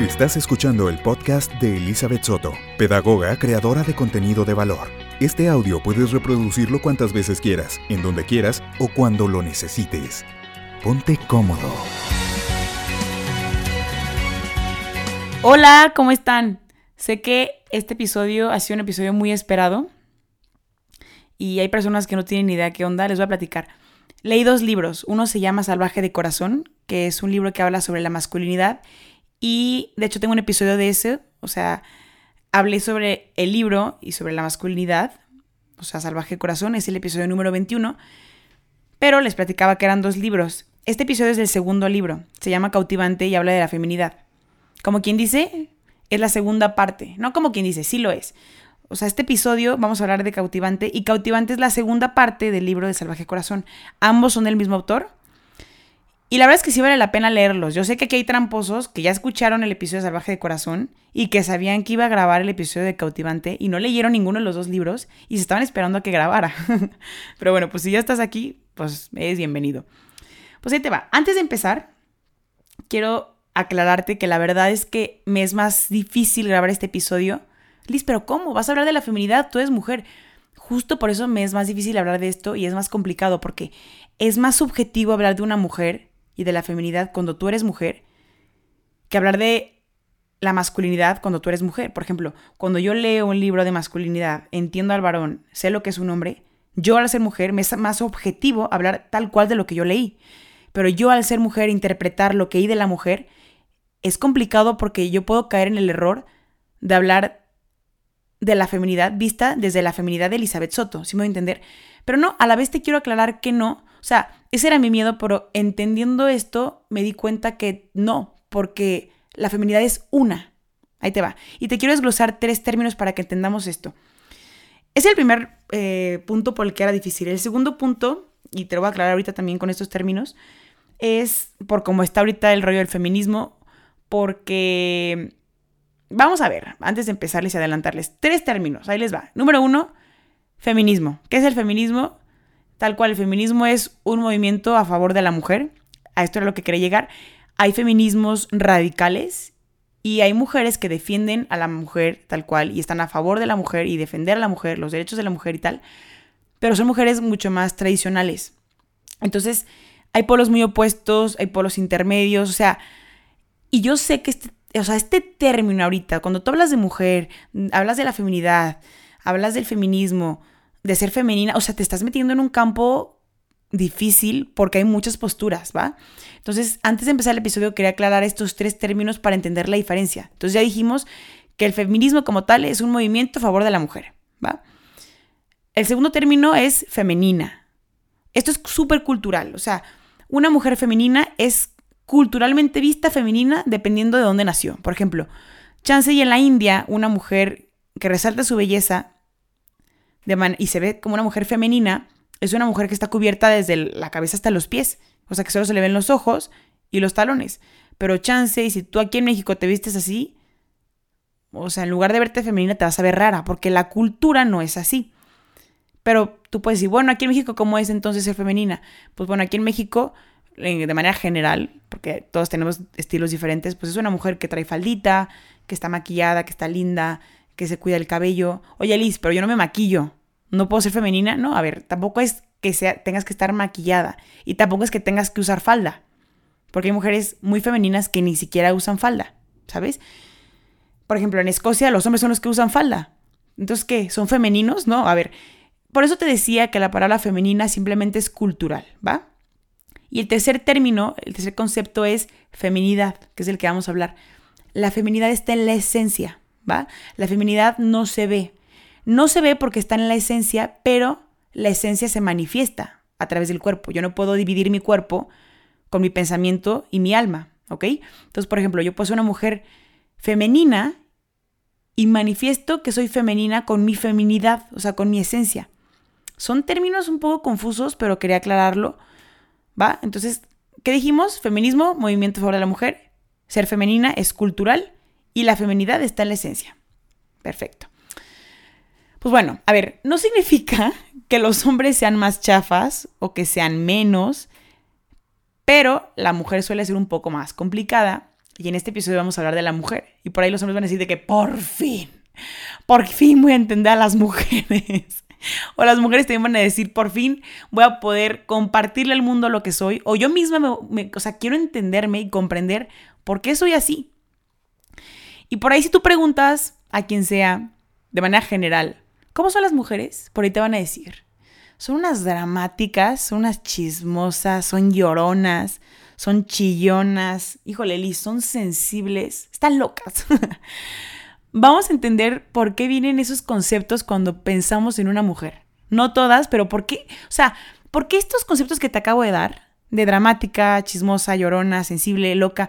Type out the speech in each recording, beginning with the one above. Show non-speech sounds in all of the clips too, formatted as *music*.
Estás escuchando el podcast de Elizabeth Soto, pedagoga creadora de contenido de valor. Este audio puedes reproducirlo cuantas veces quieras, en donde quieras o cuando lo necesites. Ponte cómodo. Hola, ¿cómo están? Sé que este episodio ha sido un episodio muy esperado y hay personas que no tienen ni idea qué onda, les voy a platicar. Leí dos libros, uno se llama Salvaje de Corazón, que es un libro que habla sobre la masculinidad y de hecho tengo un episodio de ese, o sea, hablé sobre el libro y sobre la masculinidad, o sea, Salvaje Corazón, es el episodio número 21, pero les platicaba que eran dos libros. Este episodio es del segundo libro, se llama Cautivante y habla de la feminidad. Como quien dice, es la segunda parte, no como quien dice, sí lo es. O sea, este episodio vamos a hablar de Cautivante y Cautivante es la segunda parte del libro de Salvaje Corazón. Ambos son del mismo autor. Y la verdad es que sí vale la pena leerlos. Yo sé que aquí hay tramposos que ya escucharon el episodio de Salvaje de Corazón y que sabían que iba a grabar el episodio de Cautivante y no leyeron ninguno de los dos libros y se estaban esperando a que grabara. *laughs* Pero bueno, pues si ya estás aquí, pues es bienvenido. Pues ahí te va. Antes de empezar, quiero aclararte que la verdad es que me es más difícil grabar este episodio Liz, pero ¿cómo? Vas a hablar de la feminidad, tú eres mujer. Justo por eso me es más difícil hablar de esto y es más complicado porque es más subjetivo hablar de una mujer y de la feminidad cuando tú eres mujer que hablar de la masculinidad cuando tú eres mujer. Por ejemplo, cuando yo leo un libro de masculinidad, entiendo al varón, sé lo que es un hombre, yo al ser mujer me es más objetivo hablar tal cual de lo que yo leí. Pero yo al ser mujer, interpretar lo que hay de la mujer, es complicado porque yo puedo caer en el error de hablar de la feminidad vista desde la feminidad de Elizabeth Soto, si me voy a entender. Pero no, a la vez te quiero aclarar que no. O sea, ese era mi miedo, pero entendiendo esto me di cuenta que no, porque la feminidad es una. Ahí te va. Y te quiero desglosar tres términos para que entendamos esto. Es el primer eh, punto por el que era difícil. El segundo punto, y te lo voy a aclarar ahorita también con estos términos, es por cómo está ahorita el rollo del feminismo, porque Vamos a ver, antes de empezarles y adelantarles, tres términos, ahí les va. Número uno, feminismo. ¿Qué es el feminismo? Tal cual, el feminismo es un movimiento a favor de la mujer. A esto era lo que quería llegar. Hay feminismos radicales y hay mujeres que defienden a la mujer tal cual y están a favor de la mujer y defender a la mujer, los derechos de la mujer y tal. Pero son mujeres mucho más tradicionales. Entonces, hay polos muy opuestos, hay polos intermedios, o sea, y yo sé que este o sea, este término ahorita, cuando tú hablas de mujer, hablas de la feminidad, hablas del feminismo, de ser femenina, o sea, te estás metiendo en un campo difícil porque hay muchas posturas, ¿va? Entonces, antes de empezar el episodio quería aclarar estos tres términos para entender la diferencia. Entonces ya dijimos que el feminismo como tal es un movimiento a favor de la mujer, ¿va? El segundo término es femenina. Esto es súper cultural, o sea, una mujer femenina es culturalmente vista femenina dependiendo de dónde nació. Por ejemplo, chance y en la India, una mujer que resalta su belleza y se ve como una mujer femenina, es una mujer que está cubierta desde la cabeza hasta los pies. O sea que solo se le ven los ojos y los talones. Pero chance, y si tú aquí en México te vistes así, o sea, en lugar de verte femenina te vas a ver rara, porque la cultura no es así. Pero tú puedes decir, bueno, aquí en México, ¿cómo es entonces ser femenina? Pues bueno, aquí en México de manera general, porque todos tenemos estilos diferentes, pues es una mujer que trae faldita, que está maquillada, que está linda, que se cuida el cabello. Oye, Liz, pero yo no me maquillo. ¿No puedo ser femenina? No, a ver, tampoco es que sea, tengas que estar maquillada y tampoco es que tengas que usar falda. Porque hay mujeres muy femeninas que ni siquiera usan falda, ¿sabes? Por ejemplo, en Escocia los hombres son los que usan falda. Entonces, ¿qué? ¿Son femeninos? No, a ver. Por eso te decía que la palabra femenina simplemente es cultural, ¿va? Y el tercer término, el tercer concepto es feminidad, que es el que vamos a hablar. La feminidad está en la esencia, ¿va? La feminidad no se ve. No se ve porque está en la esencia, pero la esencia se manifiesta a través del cuerpo. Yo no puedo dividir mi cuerpo con mi pensamiento y mi alma, ¿ok? Entonces, por ejemplo, yo puedo ser una mujer femenina y manifiesto que soy femenina con mi feminidad, o sea, con mi esencia. Son términos un poco confusos, pero quería aclararlo ¿va? Entonces, ¿qué dijimos? Feminismo, movimiento a favor de la mujer. Ser femenina es cultural y la feminidad está en la esencia. Perfecto. Pues bueno, a ver, no significa que los hombres sean más chafas o que sean menos, pero la mujer suele ser un poco más complicada. Y en este episodio vamos a hablar de la mujer. Y por ahí los hombres van a decir de que por fin, por fin voy a entender a las mujeres. *laughs* O las mujeres también van a decir, por fin voy a poder compartirle al mundo lo que soy. O yo misma, me, o sea, quiero entenderme y comprender por qué soy así. Y por ahí si tú preguntas a quien sea, de manera general, ¿cómo son las mujeres? Por ahí te van a decir, son unas dramáticas, son unas chismosas, son lloronas, son chillonas, híjole, Liz, son sensibles, están locas. *laughs* Vamos a entender por qué vienen esos conceptos cuando pensamos en una mujer. No todas, pero por qué, o sea, ¿por qué estos conceptos que te acabo de dar, de dramática, chismosa, llorona, sensible, loca,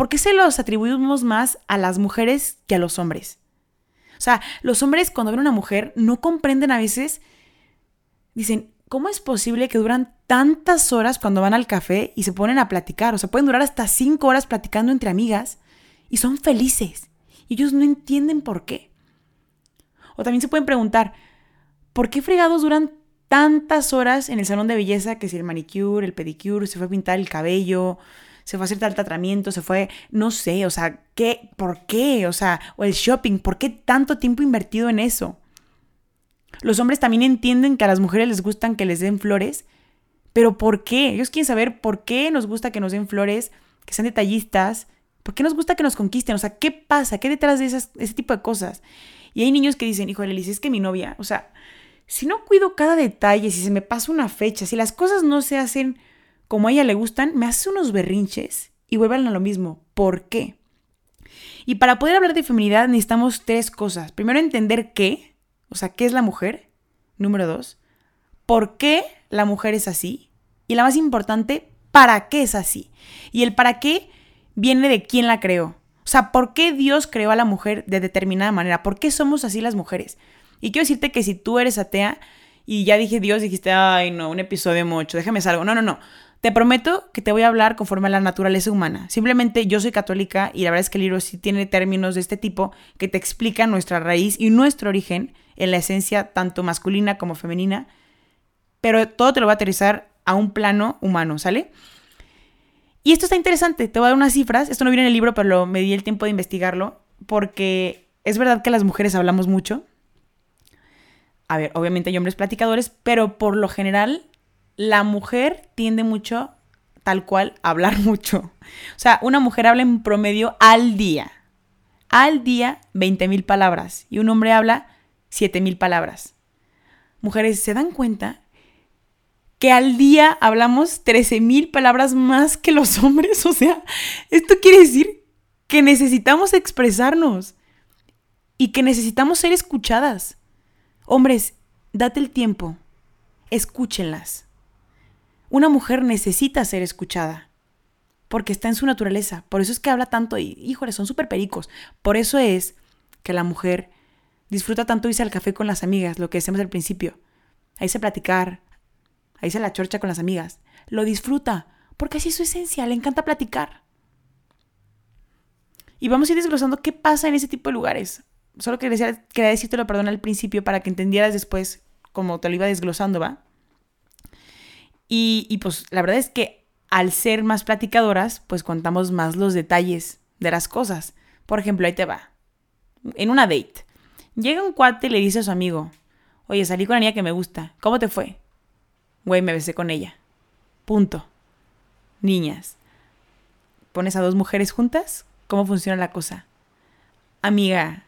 ¿por qué se los atribuimos más a las mujeres que a los hombres? O sea, los hombres cuando ven a una mujer no comprenden a veces, dicen, ¿cómo es posible que duran tantas horas cuando van al café y se ponen a platicar? O sea, pueden durar hasta cinco horas platicando entre amigas y son felices. Y ellos no entienden por qué. O también se pueden preguntar, ¿por qué fregados duran tantas horas en el salón de belleza que si el manicure, el pedicure, se fue a pintar el cabello, se fue a hacer tal tratamiento, se fue, no sé, o sea, ¿qué? ¿Por qué? O sea, o el shopping, ¿por qué tanto tiempo invertido en eso? Los hombres también entienden que a las mujeres les gustan que les den flores, pero ¿por qué? Ellos quieren saber por qué nos gusta que nos den flores, que sean detallistas, por qué nos gusta que nos conquisten, o sea, ¿qué pasa? ¿Qué detrás de ese tipo de cosas? Y hay niños que dicen, hijo de es que mi novia, o sea, si no cuido cada detalle, si se me pasa una fecha, si las cosas no se hacen como a ella le gustan, me hace unos berrinches y vuelven a lo mismo. ¿Por qué? Y para poder hablar de feminidad necesitamos tres cosas. Primero, entender qué, o sea, ¿qué es la mujer? Número dos, ¿por qué la mujer es así? Y la más importante, ¿para qué es así? Y el para qué viene de quién la creó. O sea, ¿por qué Dios creó a la mujer de determinada manera? ¿Por qué somos así las mujeres? Y quiero decirte que si tú eres atea y ya dije Dios, dijiste, ay no, un episodio mucho, déjame salgo. No, no, no. Te prometo que te voy a hablar conforme a la naturaleza humana. Simplemente yo soy católica y la verdad es que el libro sí tiene términos de este tipo que te explican nuestra raíz y nuestro origen en la esencia tanto masculina como femenina, pero todo te lo va a aterrizar a un plano humano, ¿sale? Y esto está interesante, te voy a dar unas cifras, esto no viene en el libro, pero me di el tiempo de investigarlo, porque es verdad que las mujeres hablamos mucho. A ver, obviamente hay hombres platicadores, pero por lo general la mujer tiende mucho, tal cual, a hablar *laughs* mucho. O sea, una mujer habla en promedio al día. Al día 20 mil palabras y un hombre habla mil palabras. Mujeres, ¿se dan cuenta que al día hablamos mil palabras más que los hombres? *laughs* O sea, esto quiere decir que necesitamos expresarnos y que necesitamos ser escuchadas. Hombres, date el tiempo, escúchenlas. Una mujer necesita ser escuchada porque está en su naturaleza. Por eso es que habla tanto y, híjole, son súper pericos. Por eso es que la mujer Disfruta tanto irse al café con las amigas, lo que decíamos al principio. Ahí se platicar, ahí se la chorcha con las amigas. Lo disfruta, porque así es su esencia, le encanta platicar. Y vamos a ir desglosando qué pasa en ese tipo de lugares. Solo quería, quería decírtelo, perdón, al principio para que entendieras después como te lo iba desglosando, ¿va? Y, pues la verdad es que al ser más platicadoras, pues contamos más los detalles de las cosas. Por ejemplo, ahí te va. En una date. Llega un cuate y le dice a su amigo, oye, salí con la niña que me gusta, ¿cómo te fue? Güey, me besé con ella. Punto. Niñas. ¿Pones a dos mujeres juntas? ¿Cómo funciona la cosa? Amiga,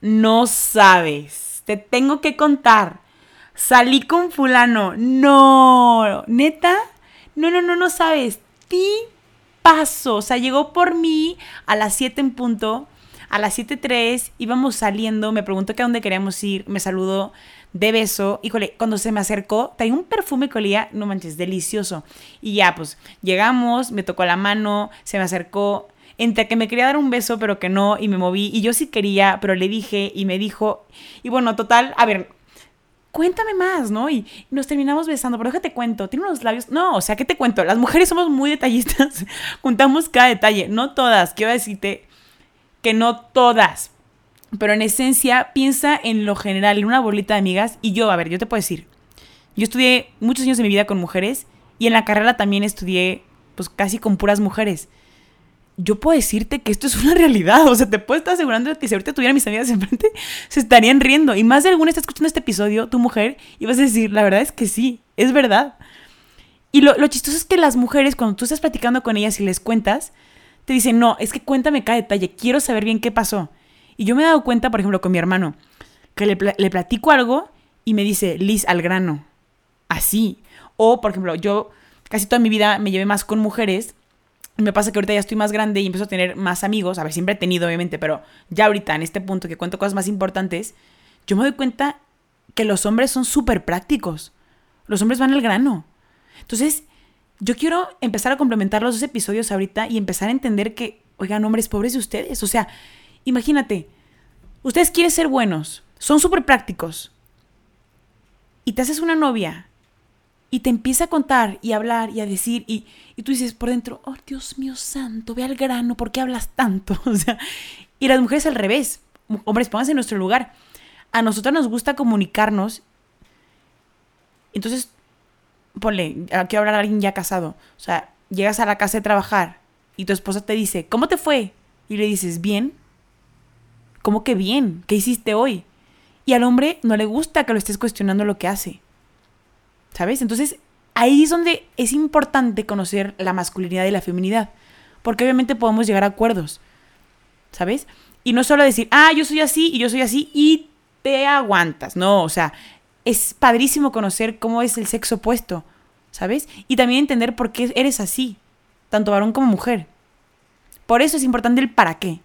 no sabes. Te tengo que contar. Salí con fulano. No. ¿Neta? No, no, no, no sabes. Ti paso. O sea, llegó por mí a las 7 en punto a las 7.03 íbamos saliendo, me preguntó que a dónde queríamos ir, me saludó de beso. Híjole, cuando se me acercó, traía un perfume que olía, no manches, delicioso. Y ya, pues, llegamos, me tocó la mano, se me acercó. Entre que me quería dar un beso, pero que no, y me moví. Y yo sí quería, pero le dije, y me dijo. Y bueno, total, a ver, cuéntame más, ¿no? Y nos terminamos besando, pero déjate cuento, tiene unos labios, no, o sea, ¿qué te cuento? Las mujeres somos muy detallistas, *laughs* contamos cada detalle, no todas, quiero decirte, que no todas. Pero en esencia, piensa en lo general, en una bolita de amigas. Y yo, a ver, yo te puedo decir, yo estudié muchos años de mi vida con mujeres y en la carrera también estudié pues casi con puras mujeres. Yo puedo decirte que esto es una *laughs* realidad. O sea, te puedo estar asegurando que si ahorita tuviera mis amigas enfrente, *laughs* se estarían riendo. Y más de alguna está escuchando este episodio, tu mujer, y vas a decir, la verdad es que sí, es verdad. Y lo, lo chistoso es que las mujeres, cuando tú estás platicando con ellas y les cuentas, te dicen, no, es que cuéntame cada detalle, quiero saber bien qué pasó. Y yo me he dado cuenta, por ejemplo, con mi hermano, que le, le platico algo y me dice, Liz, al grano. Así. O, por ejemplo, yo casi toda mi vida me llevé más con mujeres me pasa que ahorita ya estoy más grande y empiezo a tener más amigos. A ver, siempre he tenido, obviamente, pero ya ahorita, en este punto que cuento cosas más importantes, yo me doy cuenta que los hombres son súper prácticos. Los hombres van al grano. Entonces, yo quiero empezar a complementar los dos episodios ahorita y empezar a entender que, oigan, hombres pobres de ustedes. O sea, imagínate, ustedes quieren ser buenos, son súper prácticos. Y te haces una novia y te empieza a contar y a hablar y a decir y, y, tú dices por dentro, oh Dios mío santo, ve al grano, ¿por qué hablas tanto? *laughs* O sea, y las mujeres al revés, hombres, pónganse en nuestro lugar. A nosotros nos gusta comunicarnos. Entonces, ponle, quiero hablar a alguien ya casado. O sea, llegas a la casa de trabajar y tu esposa te dice, ¿cómo te fue? Y le dices, bien. ¿Cómo que bien? ¿Qué hiciste hoy? Y al hombre no le gusta que lo estés cuestionando lo que hace. ¿Sabes? Entonces, ahí es donde es importante conocer la masculinidad y la feminidad. Porque obviamente podemos llegar a acuerdos. ¿Sabes? Y no solo decir, ah, yo soy así y yo soy así y te aguantas. No, o sea, es padrísimo conocer cómo es el sexo opuesto. ¿Sabes? Y también entender por qué eres así, tanto varón como mujer. Por eso es importante el para qué.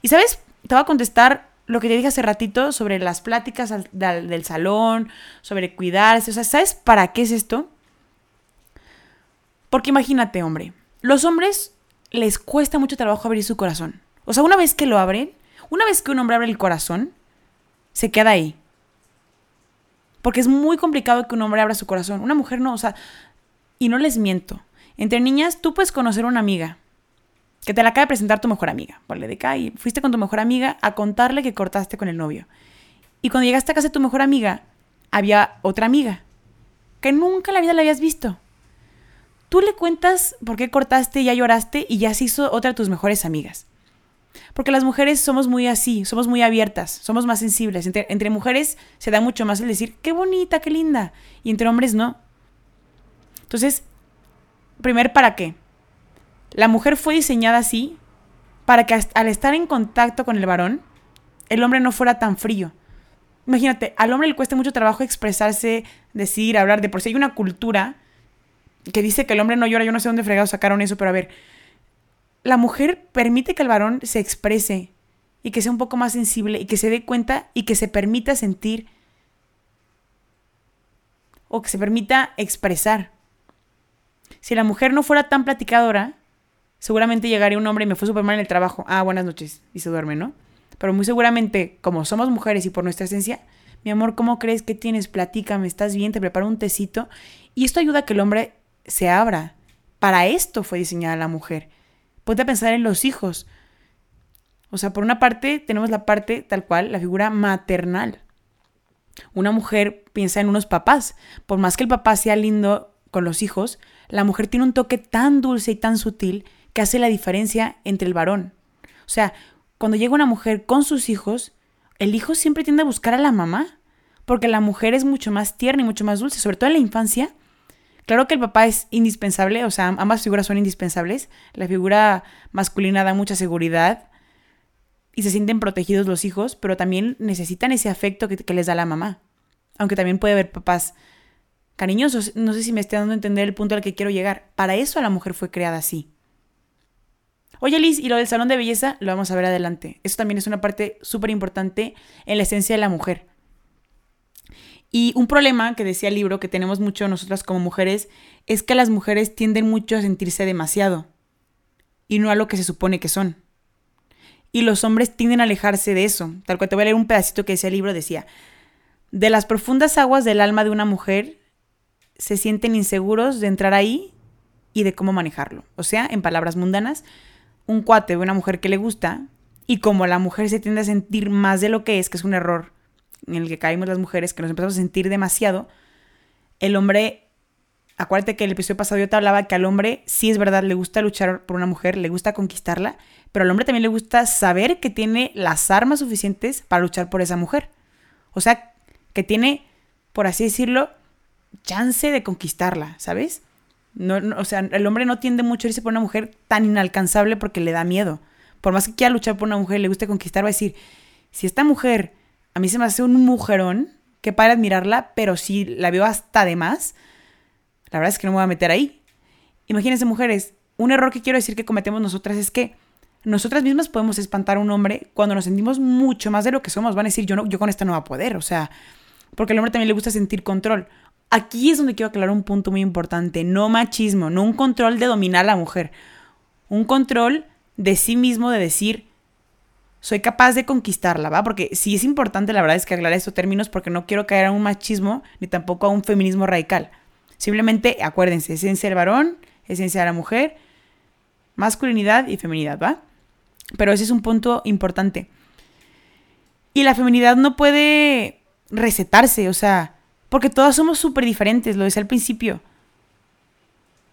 Y sabes, te voy a contestar lo que te dije hace ratito sobre las pláticas del salón, sobre cuidarse, o sea, ¿sabes para qué es esto? Porque imagínate, hombre, los hombres les cuesta mucho trabajo abrir su corazón. O sea, una vez que lo abren, una vez que un hombre abre el corazón, se queda ahí. Porque es muy complicado que un hombre abra su corazón. Una mujer no, o sea, y no les miento. Entre niñas, tú puedes conocer a una amiga que te la acaba de presentar tu mejor amiga. De acá y fuiste con tu mejor amiga a contarle que cortaste con el novio. Y cuando llegaste a casa de tu mejor amiga, había otra amiga que nunca en la vida la habías visto. Tú le cuentas por qué cortaste, ya lloraste y ya se hizo otra de tus mejores amigas. Porque las mujeres somos muy así, somos muy abiertas, somos más sensibles. Entre, entre, mujeres se da mucho más el decir, qué bonita, qué linda. Y entre hombres no. Entonces, primer, ¿para qué? La mujer fue diseñada así para que al estar en contacto con el varón, el hombre no fuera tan frío. Imagínate, al hombre le cuesta mucho trabajo expresarse, decir, hablar. De por sí hay una cultura que dice que el hombre no llora. Yo no sé dónde fregados sacaron eso, pero a ver, la mujer permite que el varón se exprese y que sea un poco más sensible y que se dé cuenta y que se permita sentir o que se permita expresar. Si la mujer no fuera tan platicadora, seguramente llegaría un hombre y me fue súper mal en el trabajo. Ah, buenas noches. Y se duerme, ¿no? Pero muy seguramente, como somos mujeres y por nuestra esencia, mi amor, ¿cómo crees que tienes? Platícame, ¿estás bien? Te preparo un tecito. Y esto ayuda a que el hombre se abra. Para esto fue diseñada la mujer. Ponte a pensar en los hijos. O sea, por una parte tenemos la parte tal cual, la figura maternal. Una mujer piensa en unos papás. Por más que el papá sea lindo con los hijos, la mujer tiene un toque tan dulce y tan sutil que hace la diferencia entre el varón. O sea, cuando llega una mujer con sus hijos, el hijo siempre tiende a buscar a la mamá, porque la mujer es mucho más tierna y mucho más dulce, sobre todo en la infancia. Claro que el papá es indispensable, o sea, ambas figuras son indispensables. La figura masculina da mucha seguridad y se sienten protegidos los hijos, pero también necesitan ese afecto que, que les da la mamá. Aunque también puede haber papás cariñosos. No sé si me estoy dando a entender el punto al que quiero llegar. Para eso la mujer fue creada así. Oye Liz, y lo del salón de belleza lo vamos a ver adelante. Eso también es una parte súper importante en la esencia de la mujer. Y un problema que decía el libro que tenemos mucho nosotras como mujeres es que las mujeres tienden mucho a sentirse demasiado y no a lo que se supone que son. Y los hombres tienden a alejarse de eso. Tal cual te voy a leer un pedacito que decía el libro, decía, de las profundas aguas del alma de una mujer se sienten inseguros de entrar ahí y de cómo manejarlo. O sea, en palabras mundanas, un cuate de una mujer que le gusta y como la mujer se tiende a sentir más de lo que es, que es un error en el que caímos las mujeres, que nos empezamos a sentir demasiado, el hombre acuérdate que el episodio pasado yo te hablaba que al hombre, sí es verdad, le gusta luchar por una mujer, le gusta conquistarla, pero al hombre también le gusta saber que tiene las armas suficientes para luchar por esa mujer. O sea, que tiene, por así decirlo, chance de conquistarla, ¿sabes? No, o sea, el hombre no tiende mucho a irse por una mujer tan inalcanzable porque le da miedo. Por más que quiera luchar por una mujer le guste conquistar, va a decir, si esta mujer a mí se me hace un mujerón, que para admirarla, pero si la veo hasta de más, la verdad es que no me voy a meter ahí. Imagínense, mujeres, un error que quiero decir que cometemos nosotras es que nosotras mismas podemos espantar a un hombre cuando nos sentimos mucho más de lo que somos. Van a decir, yo, no, yo con esta no va a poder, o sea, porque al hombre también le gusta sentir control. Aquí es donde quiero aclarar un punto muy importante, no machismo, no un control de dominar a la mujer, un control de sí mismo de decir, soy capaz de conquistarla, ¿va? Porque sí es importante, la verdad es que aclarar estos términos porque no quiero caer a un machismo ni tampoco a un feminismo radical. Simplemente acuérdense, esencia del varón, esencia de la mujer, masculinidad y feminidad, ¿va? Pero ese es un punto importante. Y la feminidad no puede recetarse, o sea, porque todas somos súper diferentes, lo decía al principio.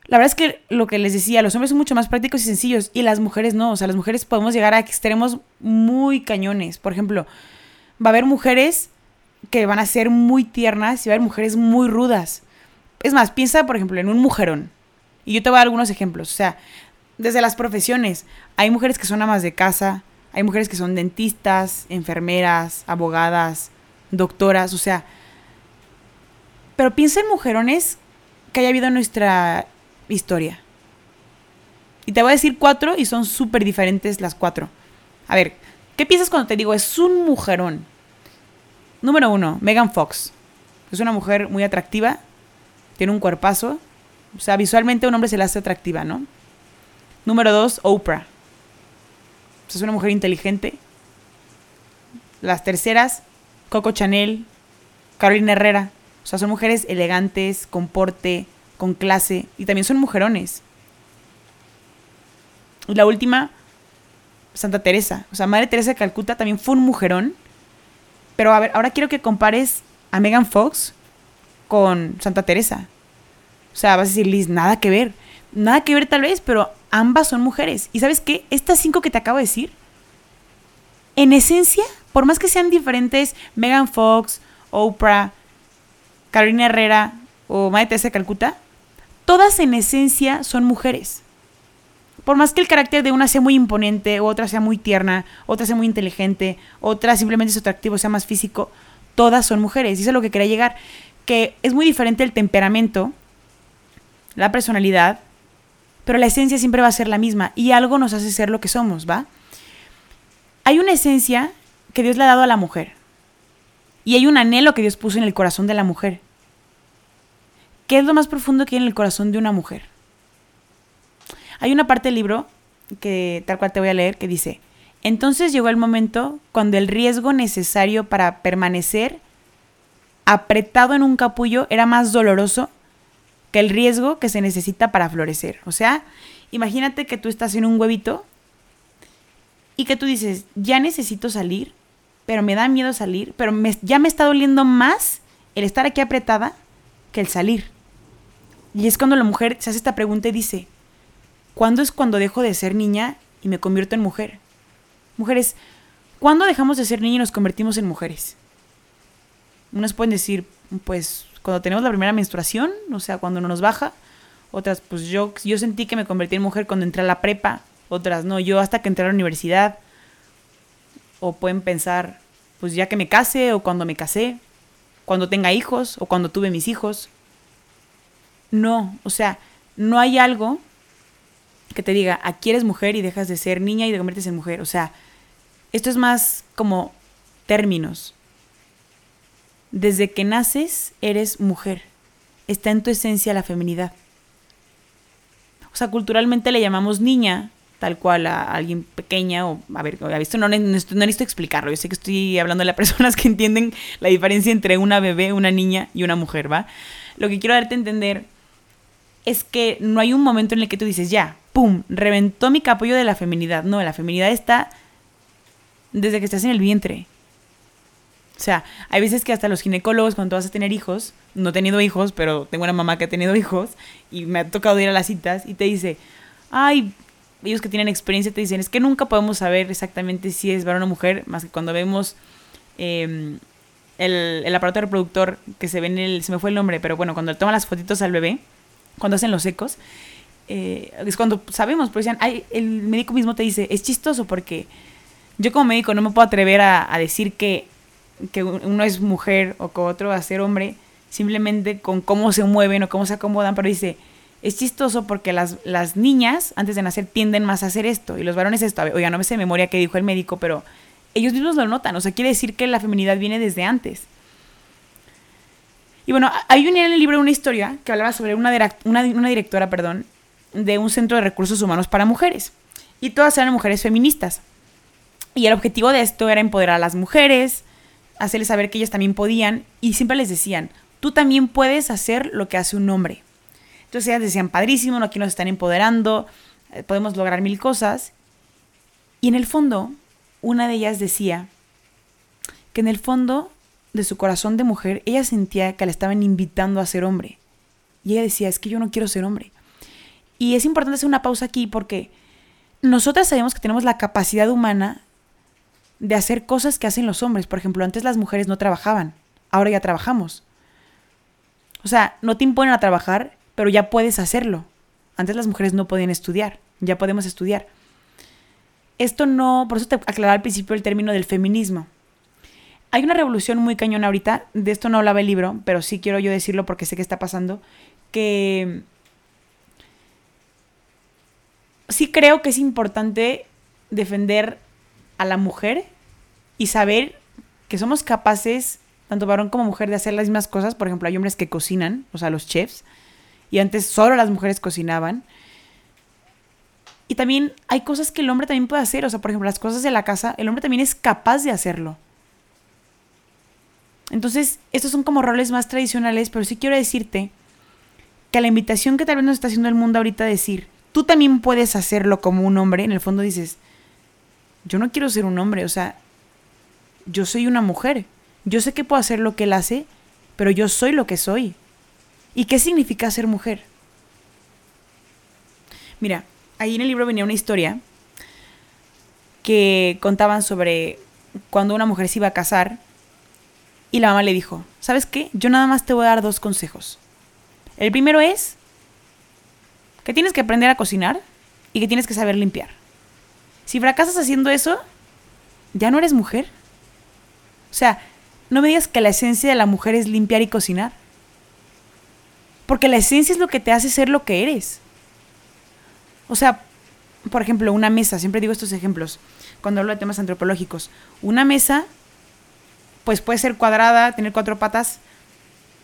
La verdad es que lo que les decía, los hombres son mucho más prácticos y sencillos y las mujeres no. O sea, las mujeres podemos llegar a extremos muy cañones. Por ejemplo, va a haber mujeres que van a ser muy tiernas y va a haber mujeres muy rudas. Es más, piensa, por ejemplo, en un mujerón. Y yo te voy a dar algunos ejemplos. O sea, desde las profesiones, hay mujeres que son amas de casa, hay mujeres que son dentistas, enfermeras, abogadas, doctoras, o sea, pero piensa en mujerones que haya habido en nuestra historia. Y te voy a decir cuatro y son súper diferentes las cuatro. A ver, ¿qué piensas cuando te digo es un mujerón? Número uno, Megan Fox. Es una mujer muy atractiva, tiene un cuerpazo. O sea, visualmente a un hombre se le hace atractiva, ¿no? Número dos, Oprah. Es una mujer inteligente. Las terceras, Coco Chanel, Carolina Herrera. O sea, son mujeres elegantes, con porte, con clase y también son mujerones. Y la última, Santa Teresa. O sea, Madre Teresa de Calcuta también fue un mujerón. Pero a ver, ahora quiero que compares a Megan Fox con Santa Teresa. O sea, vas a decir, Liz, nada que ver. Nada que ver tal vez, pero ambas son mujeres. ¿Y sabes qué? Estas cinco que te acabo de decir, en esencia, por más que sean diferentes, Megan Fox, Oprah, Carolina Herrera o Teresa de Calcuta, todas en esencia son mujeres. Por más que el carácter de una sea muy imponente, otra sea muy tierna, otra sea muy inteligente, otra simplemente su atractivo, sea más físico, todas son mujeres. Y eso es lo que quería llegar, que es muy diferente el temperamento, la personalidad, pero la esencia siempre va a ser la misma y algo nos hace ser lo que somos, ¿va? Hay una esencia que Dios le ha dado a la mujer. Y hay un anhelo que Dios puso en el corazón de la mujer. ¿Qué es lo más profundo que hay en el corazón de una mujer? Hay una parte del libro que tal cual te voy a leer que dice, entonces llegó el momento cuando el riesgo necesario para permanecer apretado en un capullo era más doloroso que el riesgo que se necesita para florecer. O sea, imagínate que tú estás en un huevito y que tú dices, ya necesito salir, pero me da miedo salir, pero ya me está doliendo más el estar aquí apretada que el salir. Y es cuando la mujer se hace esta pregunta y dice, ¿cuándo es cuando dejo de ser niña y me convierto en mujer? Mujeres, ¿cuándo dejamos de ser niña y nos convertimos en mujeres? Unas pueden decir, pues cuando tenemos la primera menstruación, o sea, cuando no nos baja. Otras, pues yo, yo sentí que me convertí en mujer cuando entré a la prepa. Otras, no, yo hasta que entré a la universidad o pueden pensar, pues ya que me case o cuando me casé, cuando tenga hijos o cuando tuve mis hijos. No, o sea, no hay algo que te diga, aquí eres mujer y dejas de ser niña y te conviertes en mujer. O sea, esto es más como términos. Desde que naces eres mujer. Está en tu esencia la feminidad. O sea, culturalmente le llamamos niña tal cual a alguien pequeña o, a ver, no, no, no necesito explicarlo, yo sé que estoy hablando a *laughs* personas que entienden la diferencia entre una bebé, una niña y una mujer, ¿va? Lo que quiero darte a entender es que no hay un momento en el que tú dices, ya, ¡pum!, reventó mi capullo de la feminidad. No, la feminidad está desde que estás en el vientre. O sea, hay veces que hasta los ginecólogos cuando vas a tener hijos, no he tenido hijos, pero tengo una mamá que ha tenido hijos y me ha tocado ir a las citas y te dice, ay, ellos que tienen experiencia te dicen, es que nunca podemos saber exactamente si es varón o mujer, más que cuando vemos em, el, el, aparato reproductor que se ve en el, se me fue el nombre, pero bueno, cuando toman las fotitos al bebé, cuando hacen los ecos, eh, es cuando sabemos, pero decían, ay, el médico mismo te dice, es chistoso porque yo como médico no me puedo atrever a, a decir que, que uno es mujer o que otro va a ser hombre, simplemente con cómo se mueven o cómo se acomodan, pero dice, es chistoso porque las, las niñas antes de nacer tienden más a hacer esto y los varones esto. Oiga, no me sé de memoria qué dijo el médico, pero ellos mismos lo notan. O sea, quiere decir que la feminidad viene desde antes. Y bueno, hay un en el libro una historia que hablaba sobre una, una, directora, perdón, de un centro de recursos humanos para mujeres. Y todas eran mujeres feministas. Y el objetivo de esto era empoderar a las mujeres, hacerles saber que ellas también podían, y siempre les decían, tú también puedes hacer lo que hace un hombre. Entonces ellas decían, padrísimo, aquí nos están empoderando, eh, podemos lograr mil cosas. Y en el fondo, una de ellas decía que en el fondo de su corazón de mujer, ella sentía que la estaban invitando a ser hombre. Y ella decía, es que yo no quiero ser hombre. Y es importante hacer una pausa aquí porque nosotras sabemos que tenemos la capacidad humana de hacer cosas que hacen los hombres. Por ejemplo, antes las mujeres no trabajaban, ahora ya trabajamos. O sea, no te imponen a trabajar, pero ya puedes hacerlo. Antes las mujeres no podían estudiar, ya podemos estudiar. Esto no, por eso te aclaraba al principio el término del feminismo. Hay una revolución muy cañona ahorita, de esto no hablaba el libro, pero sí quiero yo decirlo porque sé que está pasando, que sí creo que es importante defender a la mujer y saber que somos capaces, tanto varón como mujer, de hacer las mismas cosas. Por ejemplo, hay hombres que cocinan, o sea, los chefs, y antes solo las mujeres cocinaban. Y también hay cosas que el hombre también puede hacer, o sea, por ejemplo, las cosas de la casa, el hombre también es capaz de hacerlo. Entonces, estos son como roles más tradicionales, pero sí quiero decirte que la invitación que tal vez nos está haciendo el mundo ahorita decir, tú también puedes hacerlo como un hombre, en el fondo dices, yo no quiero ser un hombre, o sea, yo soy una mujer, yo sé que puedo hacer lo que él hace, pero yo soy lo que soy. ¿Y qué significa ser mujer? Mira, ahí en el libro venía una historia que contaban sobre cuando una mujer se iba a casar y la mamá le dijo, ¿sabes qué? Yo nada más te voy a dar dos consejos. El primero es que tienes que aprender a cocinar y que tienes que saber limpiar. Si fracasas haciendo eso, ya no eres mujer. O sea, no me digas que la esencia de la mujer es limpiar y cocinar. Porque la esencia es lo que te hace ser lo que eres. O sea, por ejemplo, una mesa, siempre digo estos ejemplos cuando hablo de temas antropológicos. Una mesa, pues puede ser cuadrada, tener cuatro patas,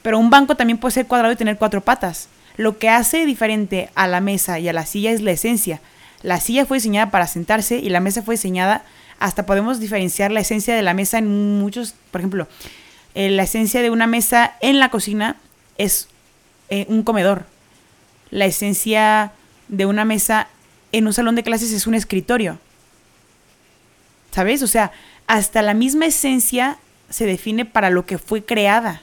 pero un banco también puede ser cuadrado y tener cuatro patas. Lo que hace diferente a la mesa y a la silla es la esencia. La silla fue diseñada para sentarse y la mesa fue diseñada, hasta podemos diferenciar la esencia de la mesa en muchos, por ejemplo, eh, la esencia de una mesa en la cocina es eh, un comedor. La esencia de una mesa en un salón de clases es un escritorio. ¿Sabes? O sea, hasta la misma esencia se define para lo que fue creada.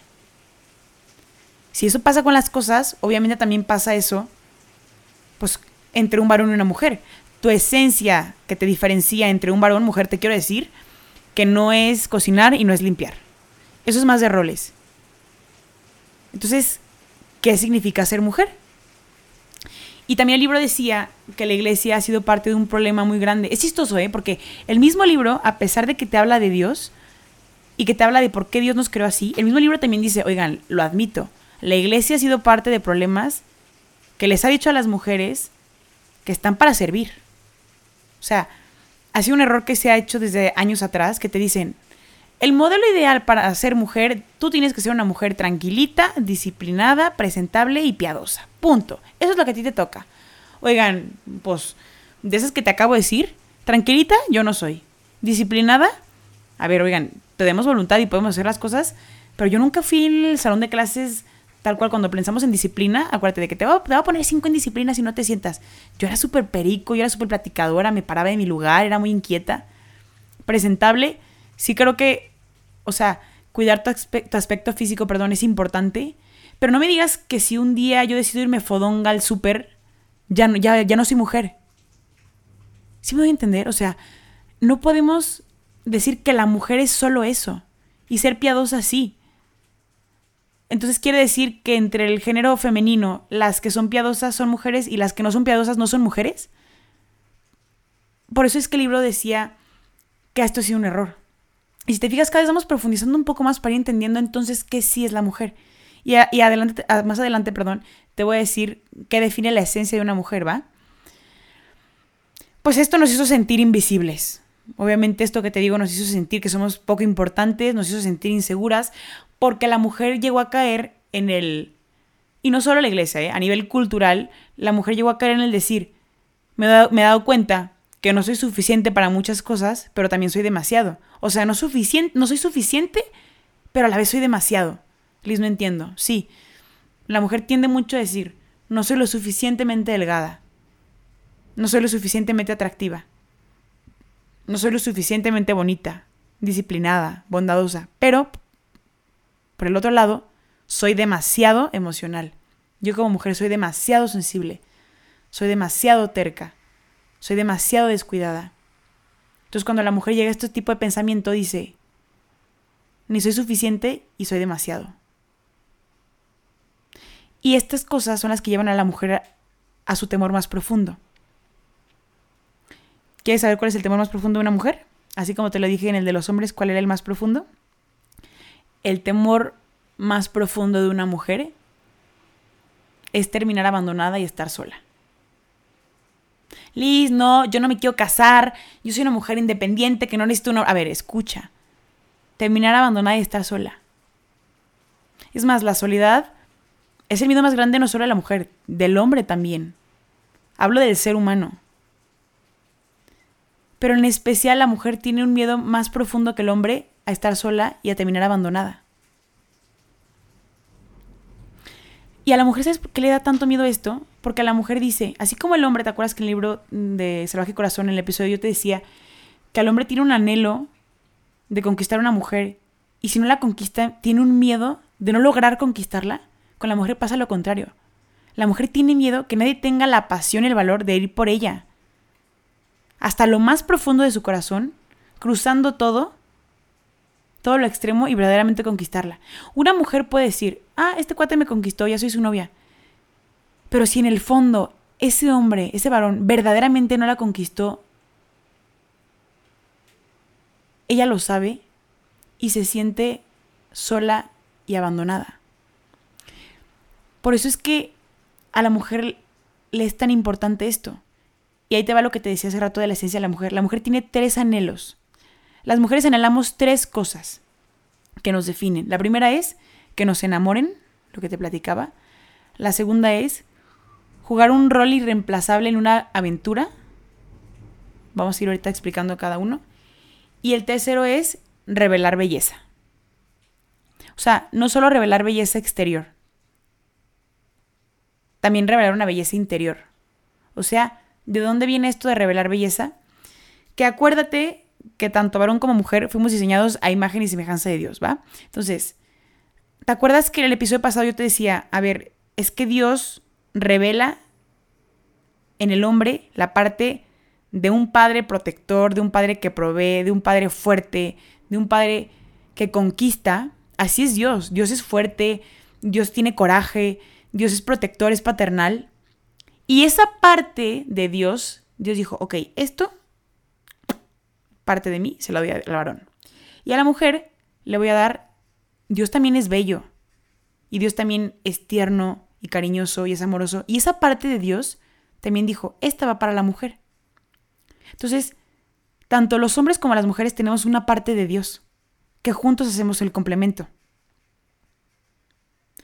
Si eso pasa con las cosas, obviamente también pasa eso, pues, entre un varón y una mujer. Tu esencia que te diferencia entre un varón y mujer, te quiero decir, que no es cocinar y no es limpiar. Eso es más de roles. Entonces, qué significa ser mujer. Y también el libro decía que la iglesia ha sido parte de un problema muy grande. Es chistoso, ¿eh? Porque el mismo libro, a pesar de que te habla de Dios y que te habla de por qué Dios nos creó así, el mismo libro también dice, oigan, lo admito, la iglesia ha sido parte de problemas que les ha dicho a las mujeres que están para servir. O sea, ha sido un error que se ha hecho desde años atrás, que te dicen, el modelo ideal para ser mujer, tú tienes que ser una mujer tranquilita, disciplinada, presentable y piadosa. Punto. Eso es lo que a ti te toca. Oigan, pues, de esas que te acabo de decir, tranquilita, yo no soy. Disciplinada, a ver, oigan, tenemos voluntad y podemos hacer las cosas, pero yo nunca fui en el salón de clases tal cual cuando pensamos en disciplina, acuérdate de que te voy, a poner cinco en disciplina si no te sientas. Yo era súper perico, yo era súper platicadora, me paraba en mi lugar, era muy inquieta. Presentable, sí creo que, o sea, cuidar tu, aspecto físico, perdón, es importante. Pero no me digas que si un día yo decido irme fodonga al súper, ya ya, ya no soy mujer. ¿Sí me voy a entender? O sea, no podemos decir que la mujer es solo eso. Y ser piadosa sí. Entonces quiere decir que entre el género femenino, las que son piadosas son mujeres y las que no son piadosas no son mujeres. Por eso es que el libro decía que esto ha sido un error. Y si te fijas, cada vez vamos profundizando un poco más para ir entendiendo entonces qué sí es la mujer. Y, adelante, más adelante, perdón, te voy a decir qué define la esencia de una mujer, ¿va? Pues esto nos hizo sentir invisibles. Obviamente esto que te digo nos hizo sentir que somos poco importantes, nos hizo sentir inseguras, porque la mujer llegó a caer en el... Y no solo la iglesia, ¿eh? a nivel cultural, la mujer llegó a caer en el decir, me he dado cuenta que no soy suficiente para muchas cosas, pero también soy demasiado. O sea, no, suficiente, no soy suficiente, pero a la vez soy demasiado. Liz, no entiendo. Sí, la mujer tiende mucho a decir, no soy lo suficientemente delgada. No soy lo suficientemente atractiva. No soy lo suficientemente bonita, disciplinada, bondadosa. Pero, por el otro lado, soy demasiado emocional. Yo como mujer soy demasiado sensible. Soy demasiado terca. Soy demasiado descuidada. Entonces cuando la mujer llega a este tipo de pensamiento dice, ni soy suficiente y soy demasiado. Y estas cosas son las que llevan a la mujer a, su temor más profundo. ¿Quieres saber cuál es el temor más profundo de una mujer? Así como te lo dije en el de los hombres, ¿cuál era el más profundo? El temor más profundo de una mujer es terminar abandonada y estar sola. Liz, no, yo no me quiero casar, yo soy una mujer independiente que no necesito una... A ver, escucha. Terminar abandonada y estar sola. Es más, la soledad es el miedo más grande no solo de la mujer, del hombre también. Hablo del ser humano. Pero en especial la mujer tiene un miedo más profundo que el hombre a estar sola y a terminar abandonada. Y a la mujer, ¿sabes por qué le da tanto miedo esto? Porque a la mujer dice, así como el hombre, ¿te acuerdas que en el libro de Salvaje Corazón, en el episodio yo te decía que al hombre tiene un anhelo de conquistar a una mujer y si no la conquista, tiene un miedo de no lograr conquistarla? Con la mujer pasa lo contrario. La mujer tiene miedo que nadie tenga la pasión y el valor de ir por ella. Hasta lo más profundo de su corazón, cruzando todo todo lo extremo y verdaderamente conquistarla. Una mujer puede decir, ah, este cuate me conquistó, ya soy su novia. Pero si en el fondo ese hombre, ese varón, verdaderamente no la conquistó, ella lo sabe y se siente sola y abandonada. Por eso es que a la mujer le es tan importante esto. Y ahí te va lo que te decía hace rato de la esencia de la mujer. La mujer tiene tres anhelos. Las mujeres anhelamos tres cosas que nos definen. La primera es que nos enamoren, lo que te platicaba. La segunda es jugar un rol irreemplazable en una aventura. Vamos a ir ahorita explicando cada uno. Y el tercero es revelar belleza. O sea, no solo revelar belleza exterior, también revelar una belleza interior. O sea, ¿de dónde viene esto de revelar belleza? Que acuérdate que tanto varón como mujer fuimos diseñados a imagen y semejanza de Dios, ¿va? Entonces, ¿te acuerdas que en el episodio pasado yo te decía, a ver, es que Dios revela en el hombre la parte de un padre protector, de un padre que provee, de un padre fuerte, de un padre que conquista? Así es Dios. Dios es fuerte, Dios tiene coraje, Dios es protector, es paternal. Y esa parte de Dios, Dios dijo, ok, esto parte de mí se la doy al varón. Y a la mujer le voy a dar, Dios también es bello. Y Dios también es tierno y cariñoso y es amoroso. Y esa parte de Dios también dijo, esta va para la mujer. Entonces, tanto los hombres como las mujeres tenemos una parte de Dios, que juntos hacemos el complemento.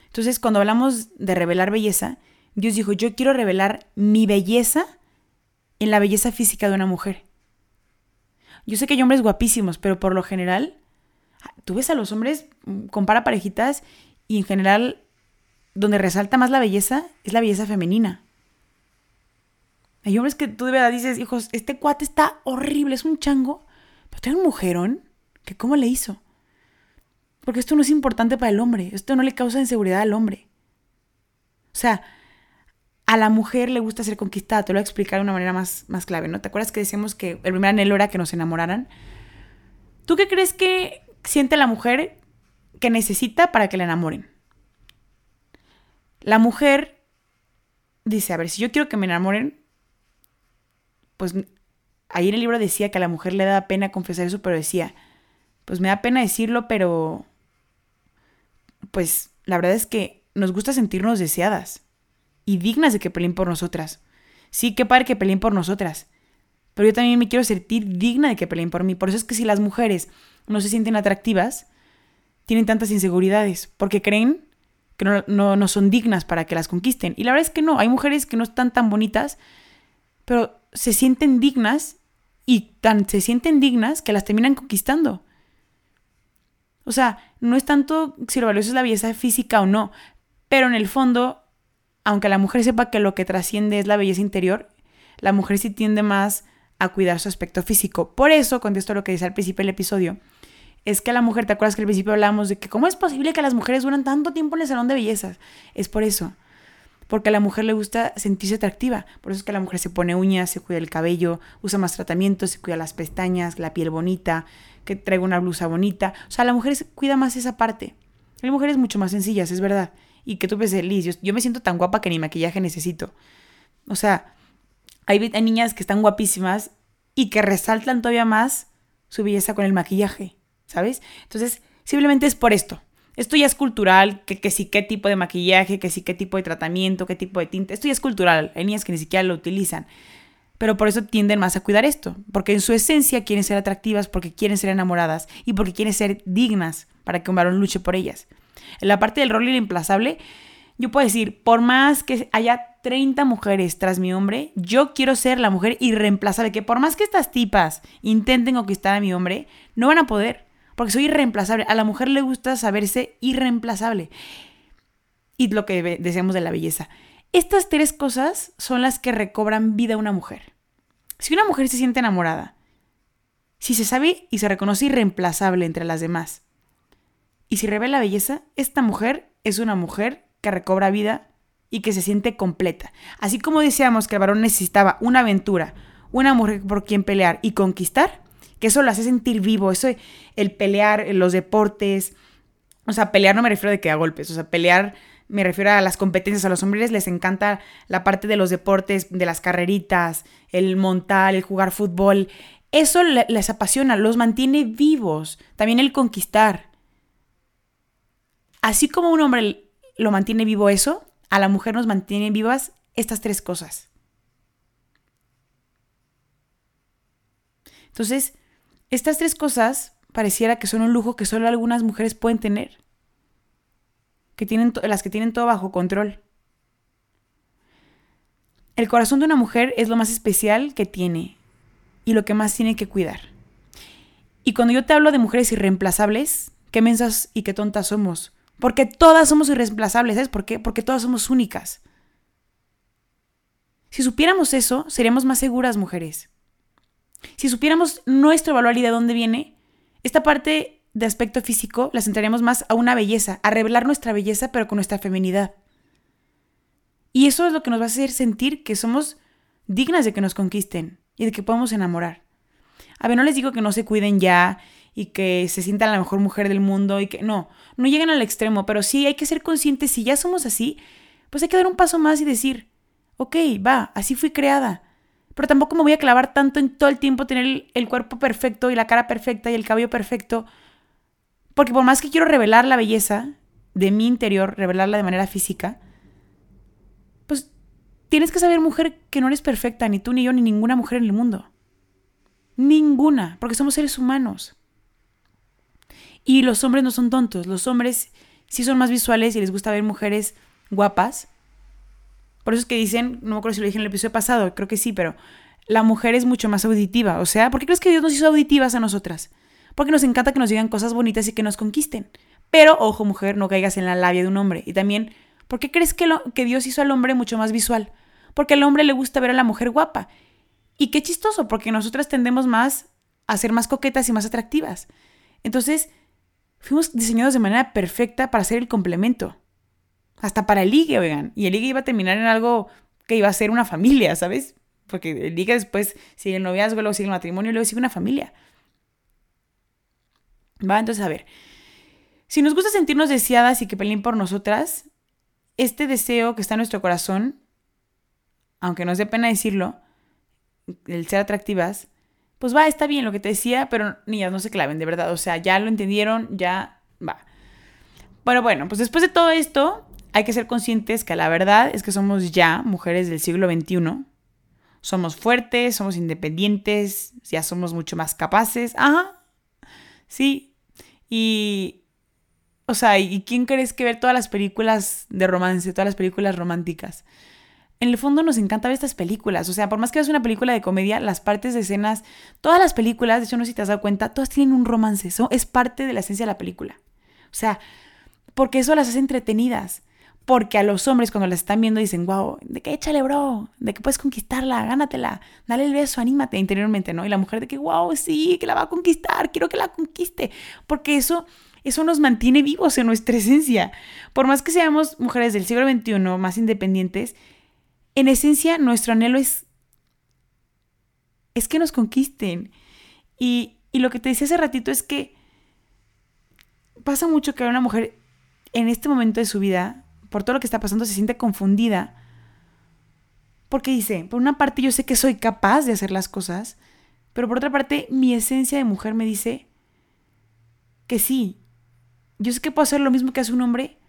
Entonces, cuando hablamos de revelar belleza, Dios dijo, yo quiero revelar mi belleza en la belleza física de una mujer. Yo sé que hay hombres guapísimos, pero por lo general, tú ves a los hombres, mm, compara parejitas y en general, donde resalta más la belleza es la belleza femenina. Hay hombres que tú de verdad dices, hijos, este cuate está horrible, es un chango, pero tiene un mujerón, que cómo le hizo. Porque esto no es importante para el hombre, esto no le causa inseguridad al hombre. O sea, a la mujer le gusta ser conquistada, te lo voy a explicar de una manera más, más clave, ¿no? ¿Te acuerdas que decíamos que el primer anhelo era que nos enamoraran? ¿Tú qué crees que siente la mujer que necesita para que la enamoren? La mujer dice, a ver, si yo quiero que me enamoren, pues ahí en el libro decía que a la mujer le da pena confesar eso, pero decía, pues me da pena decirlo, pero pues la verdad es que nos gusta sentirnos deseadas y dignas de que peleen por nosotras. Sí, qué padre que peleen por nosotras, pero yo también me quiero sentir digna de que peleen por mí. Por eso es que si las mujeres no se sienten atractivas, tienen tantas inseguridades, porque creen que no, no, son dignas para que las conquisten. Y la verdad es que no, hay mujeres que no están tan bonitas, pero se sienten dignas y tan se sienten dignas que las terminan conquistando. O sea, no es tanto si lo valioso es la belleza física o no, pero en el fondo, aunque la mujer sepa que lo que trasciende es la belleza interior, la mujer sí tiende más a cuidar su aspecto físico. Por eso, contesto lo que dice al principio del episodio, es que la mujer, ¿te acuerdas que al principio hablábamos de que cómo es posible que las mujeres duran tanto tiempo en el salón de bellezas? Es por eso. Porque a la mujer le gusta sentirse atractiva. Por eso es que la mujer se pone uñas, se cuida el cabello, usa más tratamientos, se cuida las pestañas, la piel bonita, que traiga una blusa bonita. O sea, la mujer cuida más esa parte. Hay mujeres mucho más sencillas, es verdad. Y que tú ves, Liz, yo, yo me siento tan guapa que ni maquillaje necesito. O sea, hay, niñas que están guapísimas y que resaltan todavía más su belleza con el maquillaje, ¿sabes? Entonces, simplemente es por esto. Esto ya es cultural, que, que sí qué tipo de maquillaje, que sí qué tipo de tratamiento, qué tipo de tinte. Esto ya es cultural. Hay niñas que ni siquiera lo utilizan. Pero por eso tienden más a cuidar esto. Porque en su esencia quieren ser atractivas, porque quieren ser enamoradas y porque quieren ser dignas para que un varón luche por ellas. En la parte del rol irreemplazable, yo puedo decir, por más que haya 30 mujeres tras mi hombre, yo quiero ser la mujer irreemplazable, que por más que estas tipas intenten conquistar a mi hombre, no van a poder, porque soy irreemplazable. A la mujer le gusta saberse irreemplazable. Y lo que deseamos de la belleza. Estas tres cosas son las que recobran vida a una mujer. Si una mujer se siente enamorada, si se sabe y se reconoce irreemplazable entre las demás, y si revela belleza, esta mujer es una mujer que recobra vida y que se siente completa. Así como decíamos que el varón necesitaba una aventura, una mujer por quien pelear y conquistar, que eso lo hace sentir vivo, eso el pelear, los deportes, o sea, pelear no me refiero de que a golpes, o sea, pelear me refiero a las competencias, a los hombres les encanta la parte de los deportes, de las carreritas, el montar, el jugar fútbol, eso les apasiona, los mantiene vivos, también el conquistar. Así como un hombre lo mantiene vivo eso, a la mujer nos mantiene vivas estas tres cosas. Entonces, estas tres cosas pareciera que son un lujo que solo algunas mujeres pueden tener, que tienen las que tienen todo bajo control. El corazón de una mujer es lo más especial que tiene y lo que más tiene que cuidar. Y cuando yo te hablo de mujeres irreemplazables, qué mensas y qué tontas somos, porque todas somos irreemplazables, ¿sabes por qué? Porque todas somos únicas. Si supiéramos eso, seríamos más seguras mujeres. Si supiéramos nuestro valor y de dónde viene, esta parte de aspecto físico la centraríamos más a una belleza, a revelar nuestra belleza pero con nuestra feminidad. Y eso es lo que nos va a hacer sentir que somos dignas de que nos conquisten y de que podemos enamorar. A ver, no les digo que no se cuiden ya y que se sientan la mejor mujer del mundo y que no, no lleguen al extremo, pero sí hay que ser conscientes, si ya somos así, pues hay que dar un paso más y decir, ok, va, así fui creada. Pero tampoco me voy a clavar tanto en todo el tiempo tener el, cuerpo perfecto y la cara perfecta y el cabello perfecto. Porque por más que quiero revelar la belleza de mi interior, revelarla de manera física, pues tienes que saber, mujer, que no eres perfecta, ni tú, ni yo, ni ninguna mujer en el mundo. Ninguna, porque somos seres humanos. Y los hombres no son tontos, los hombres sí son más visuales y les gusta ver mujeres guapas. Por eso es que dicen, no me acuerdo si lo dije en el episodio pasado, creo que sí, pero la mujer es mucho más auditiva. O sea, ¿por qué crees que Dios nos hizo auditivas a nosotras? Porque nos encanta que nos digan cosas bonitas y que nos conquisten. Pero, ojo mujer, no caigas en la labia de un hombre. Y también, ¿por qué crees que, lo, que Dios hizo al hombre mucho más visual? Porque al hombre le gusta ver a la mujer guapa. Y qué chistoso, porque nosotras tendemos más a ser más coquetas y más atractivas. Entonces, fuimos diseñados de manera perfecta para ser el complemento. Hasta para el ligue, oigan. Y el ligue iba a terminar en algo que iba a ser una familia, ¿sabes? Porque el ligue después sigue el noviazgo, luego sigue el matrimonio, luego sigue una familia. Va, entonces a ver. Si nos gusta sentirnos deseadas y que peleen por nosotras, este deseo que está en nuestro corazón, aunque nos dé pena decirlo, el ser atractivas, pues va, está bien lo que te decía, pero niñas, no se claven, de verdad. O sea, ya lo entendieron, ya va. Bueno, bueno, pues después de todo esto, hay que ser conscientes que la verdad es que somos ya mujeres del siglo XXI. Somos fuertes, somos independientes, ya somos mucho más capaces. Ajá. Sí. Y. O sea, ¿y quién crees que ver todas las películas de romance, todas las películas románticas? En el fondo nos encanta ver estas películas. O sea, por más que veas una película de comedia, las partes de escenas, todas las películas, de hecho no sé si te has dado cuenta, todas tienen un romance. Eso es parte de la esencia de la película. O sea, porque eso las hace entretenidas. Porque a los hombres cuando las están viendo dicen, wow, de que échale, bro, de que puedes conquistarla, gánatela, dale el beso, anímate interiormente, ¿no? Y la mujer de que, wow, sí, que la va a conquistar, quiero que la conquiste. Porque eso, eso nos mantiene vivos en nuestra esencia. Por más que seamos mujeres del siglo XXI, más independientes, en esencia nuestro anhelo es, es que nos conquisten. Y, y lo que te decía hace ratito es que pasa mucho que una mujer en este momento de su vida por todo lo que está pasando, se siente confundida. Porque dice, por una parte yo sé que soy capaz de hacer las cosas, pero por otra parte mi esencia de mujer me dice que sí, yo sé que puedo hacer lo mismo que hace un hombre,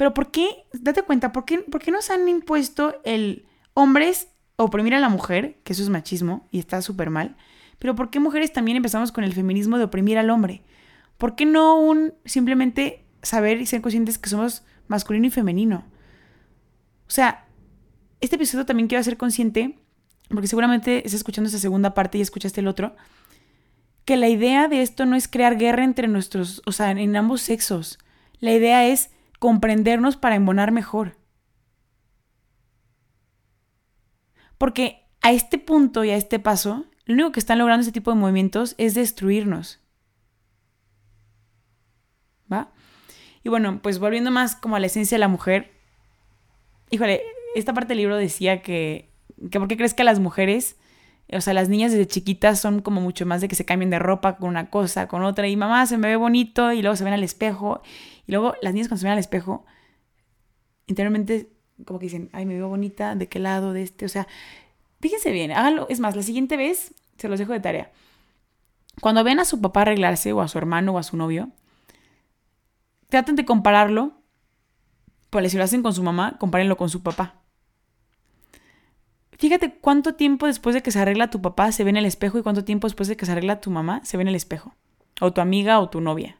pero ¿por qué? Date cuenta, ¿por qué, ¿por qué nos han impuesto el hombres oprimir a la mujer, que eso es machismo y está súper mal, pero ¿por qué mujeres también empezamos con el feminismo de oprimir al hombre? ¿Por qué no un simplemente saber y ser conscientes que somos masculino y femenino. O sea, este episodio también quiero ser consciente, porque seguramente estás escuchando esa segunda parte y escuchaste el otro, que la idea de esto no es crear guerra entre nuestros, o sea, en ambos sexos. La idea es comprendernos para embonar mejor. Porque a este punto y a este paso, lo único que están logrando este tipo de movimientos es destruirnos. ¿Va? Y bueno, pues volviendo más como a la esencia de la mujer, híjole, esta parte del libro decía que, que ¿por qué crees que las mujeres, o sea, las niñas desde chiquitas son como mucho más de que se cambien de ropa con una cosa, con otra, y mamá se me ve bonito, y luego se ven al espejo, y luego las niñas cuando se ven al espejo, interiormente como que dicen, ay, me veo bonita, ¿de qué lado? De este, o sea, fíjense bien, háganlo, es más, la siguiente vez, se los dejo de tarea, cuando ven a su papá arreglarse, o a su hermano, o a su novio, traten de compararlo. Pues si lo hacen con su mamá, compárenlo con su papá. Fíjate cuánto tiempo después de que se arregla tu papá se ve en el espejo y cuánto tiempo después de que se arregla tu mamá se ve en el espejo. O tu amiga o tu novia.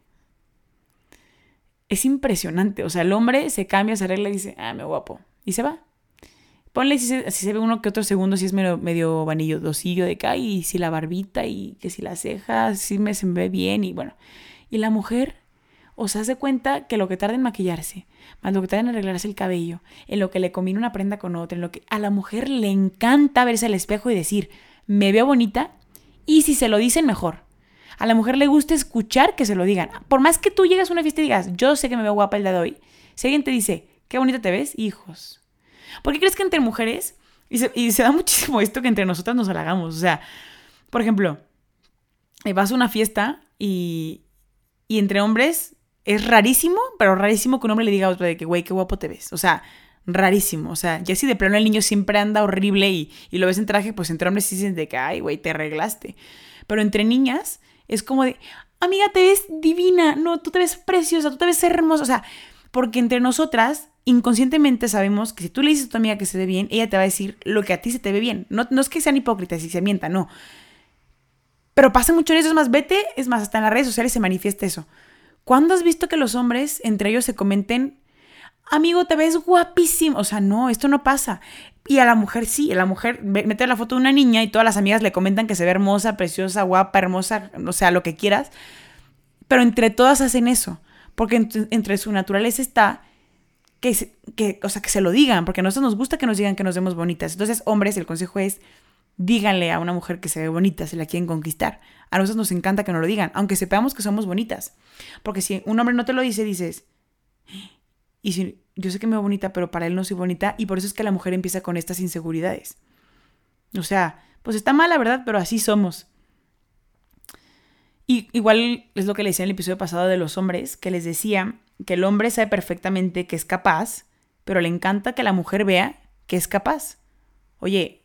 Es impresionante. O sea, el hombre se cambia, se arregla y dice, ah, me guapo. Y se va. Ponle si se, si se ve uno que otro segundo, si es medio, medio vanillo dosillo de acá, y si la barbita, y que si la ceja, si me se ve bien, y bueno. Y la mujer o se hace cuenta que lo que tarda en maquillarse, más lo que tarda en arreglarse el cabello, en lo que le combina una prenda con otra, en lo que a la mujer le encanta verse al espejo y decir, me veo bonita, y si se lo dicen, mejor. A la mujer le gusta escuchar que se lo digan. Por más que tú llegas a una fiesta y digas, yo sé que me veo guapa el día de hoy, si alguien te dice, qué bonita te ves, hijos. ¿Por qué crees que entre mujeres, y se, y se da *laughs* muchísimo esto que entre nosotras nos halagamos? O sea, por ejemplo, eh, vas a una fiesta y, y entre hombres es rarísimo, pero rarísimo que un hombre le diga a otro de que, güey, qué guapo te ves. O sea, rarísimo. O sea, ya si de plano el niño siempre anda horrible y, lo ves en traje, pues entre hombres sí dicen de que, ay, güey, te arreglaste. Pero entre niñas es como de, amiga, te ves divina, no, tú te ves preciosa, tú te ves hermosa. O sea, porque entre nosotras inconscientemente sabemos que si tú le dices a tu amiga que se ve bien, ella te va a decir lo que a ti se te ve bien. No, no es que sean hipócritas y se mientan, no. Pero pasa mucho en eso, es más, vete, es más, hasta en las redes sociales se manifiesta eso. ¿Cuándo has visto que los hombres entre ellos se comenten, amigo, te ves guapísimo? O sea, no, esto no pasa. Y a la mujer sí, a la mujer mete la foto de una niña y todas las amigas le comentan que se ve hermosa, preciosa, guapa, hermosa, o sea, lo que quieras. Pero entre todas hacen eso, porque entre, su naturaleza está que, que, o sea, que se lo digan, porque a nosotros nos gusta que nos digan que nos vemos bonitas. Entonces, hombres, el consejo es, díganle a una mujer que se ve bonita si la quieren conquistar. A nosotros nos encanta que nos lo digan, aunque sepamos que somos bonitas. Porque si un hombre no te lo dice, dices, y si yo sé que me veo bonita, pero para él no soy bonita, y por eso es que la mujer empieza con estas inseguridades. O sea, pues está mal, la verdad, pero así somos. Y igual es lo que le decía en el episodio pasado de los hombres, que les decía que el hombre sabe perfectamente que es capaz, pero le encanta que la mujer vea que es capaz. Oye,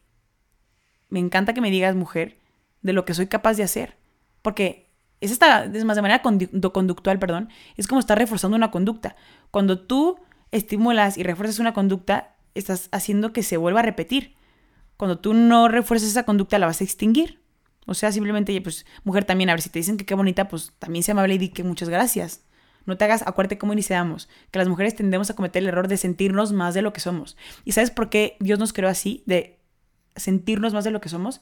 me encanta que me digas, mujer, de lo que soy capaz de hacer. Porque es esta, es más de manera conductual, perdón, es como estar reforzando una conducta. Cuando tú estimulas y refuerzas una conducta, estás haciendo que se vuelva a repetir. Cuando tú no refuerzas esa conducta, la vas a extinguir. O sea, simplemente, pues, mujer también, a ver, si te dicen que qué bonita, pues también se amable y di que muchas gracias. No te hagas, acuérdate cómo iniciamos, que las mujeres tendemos a cometer el error de sentirnos más de lo que somos. ¿Y sabes por qué Dios nos creó así, de sentirnos más de lo que somos?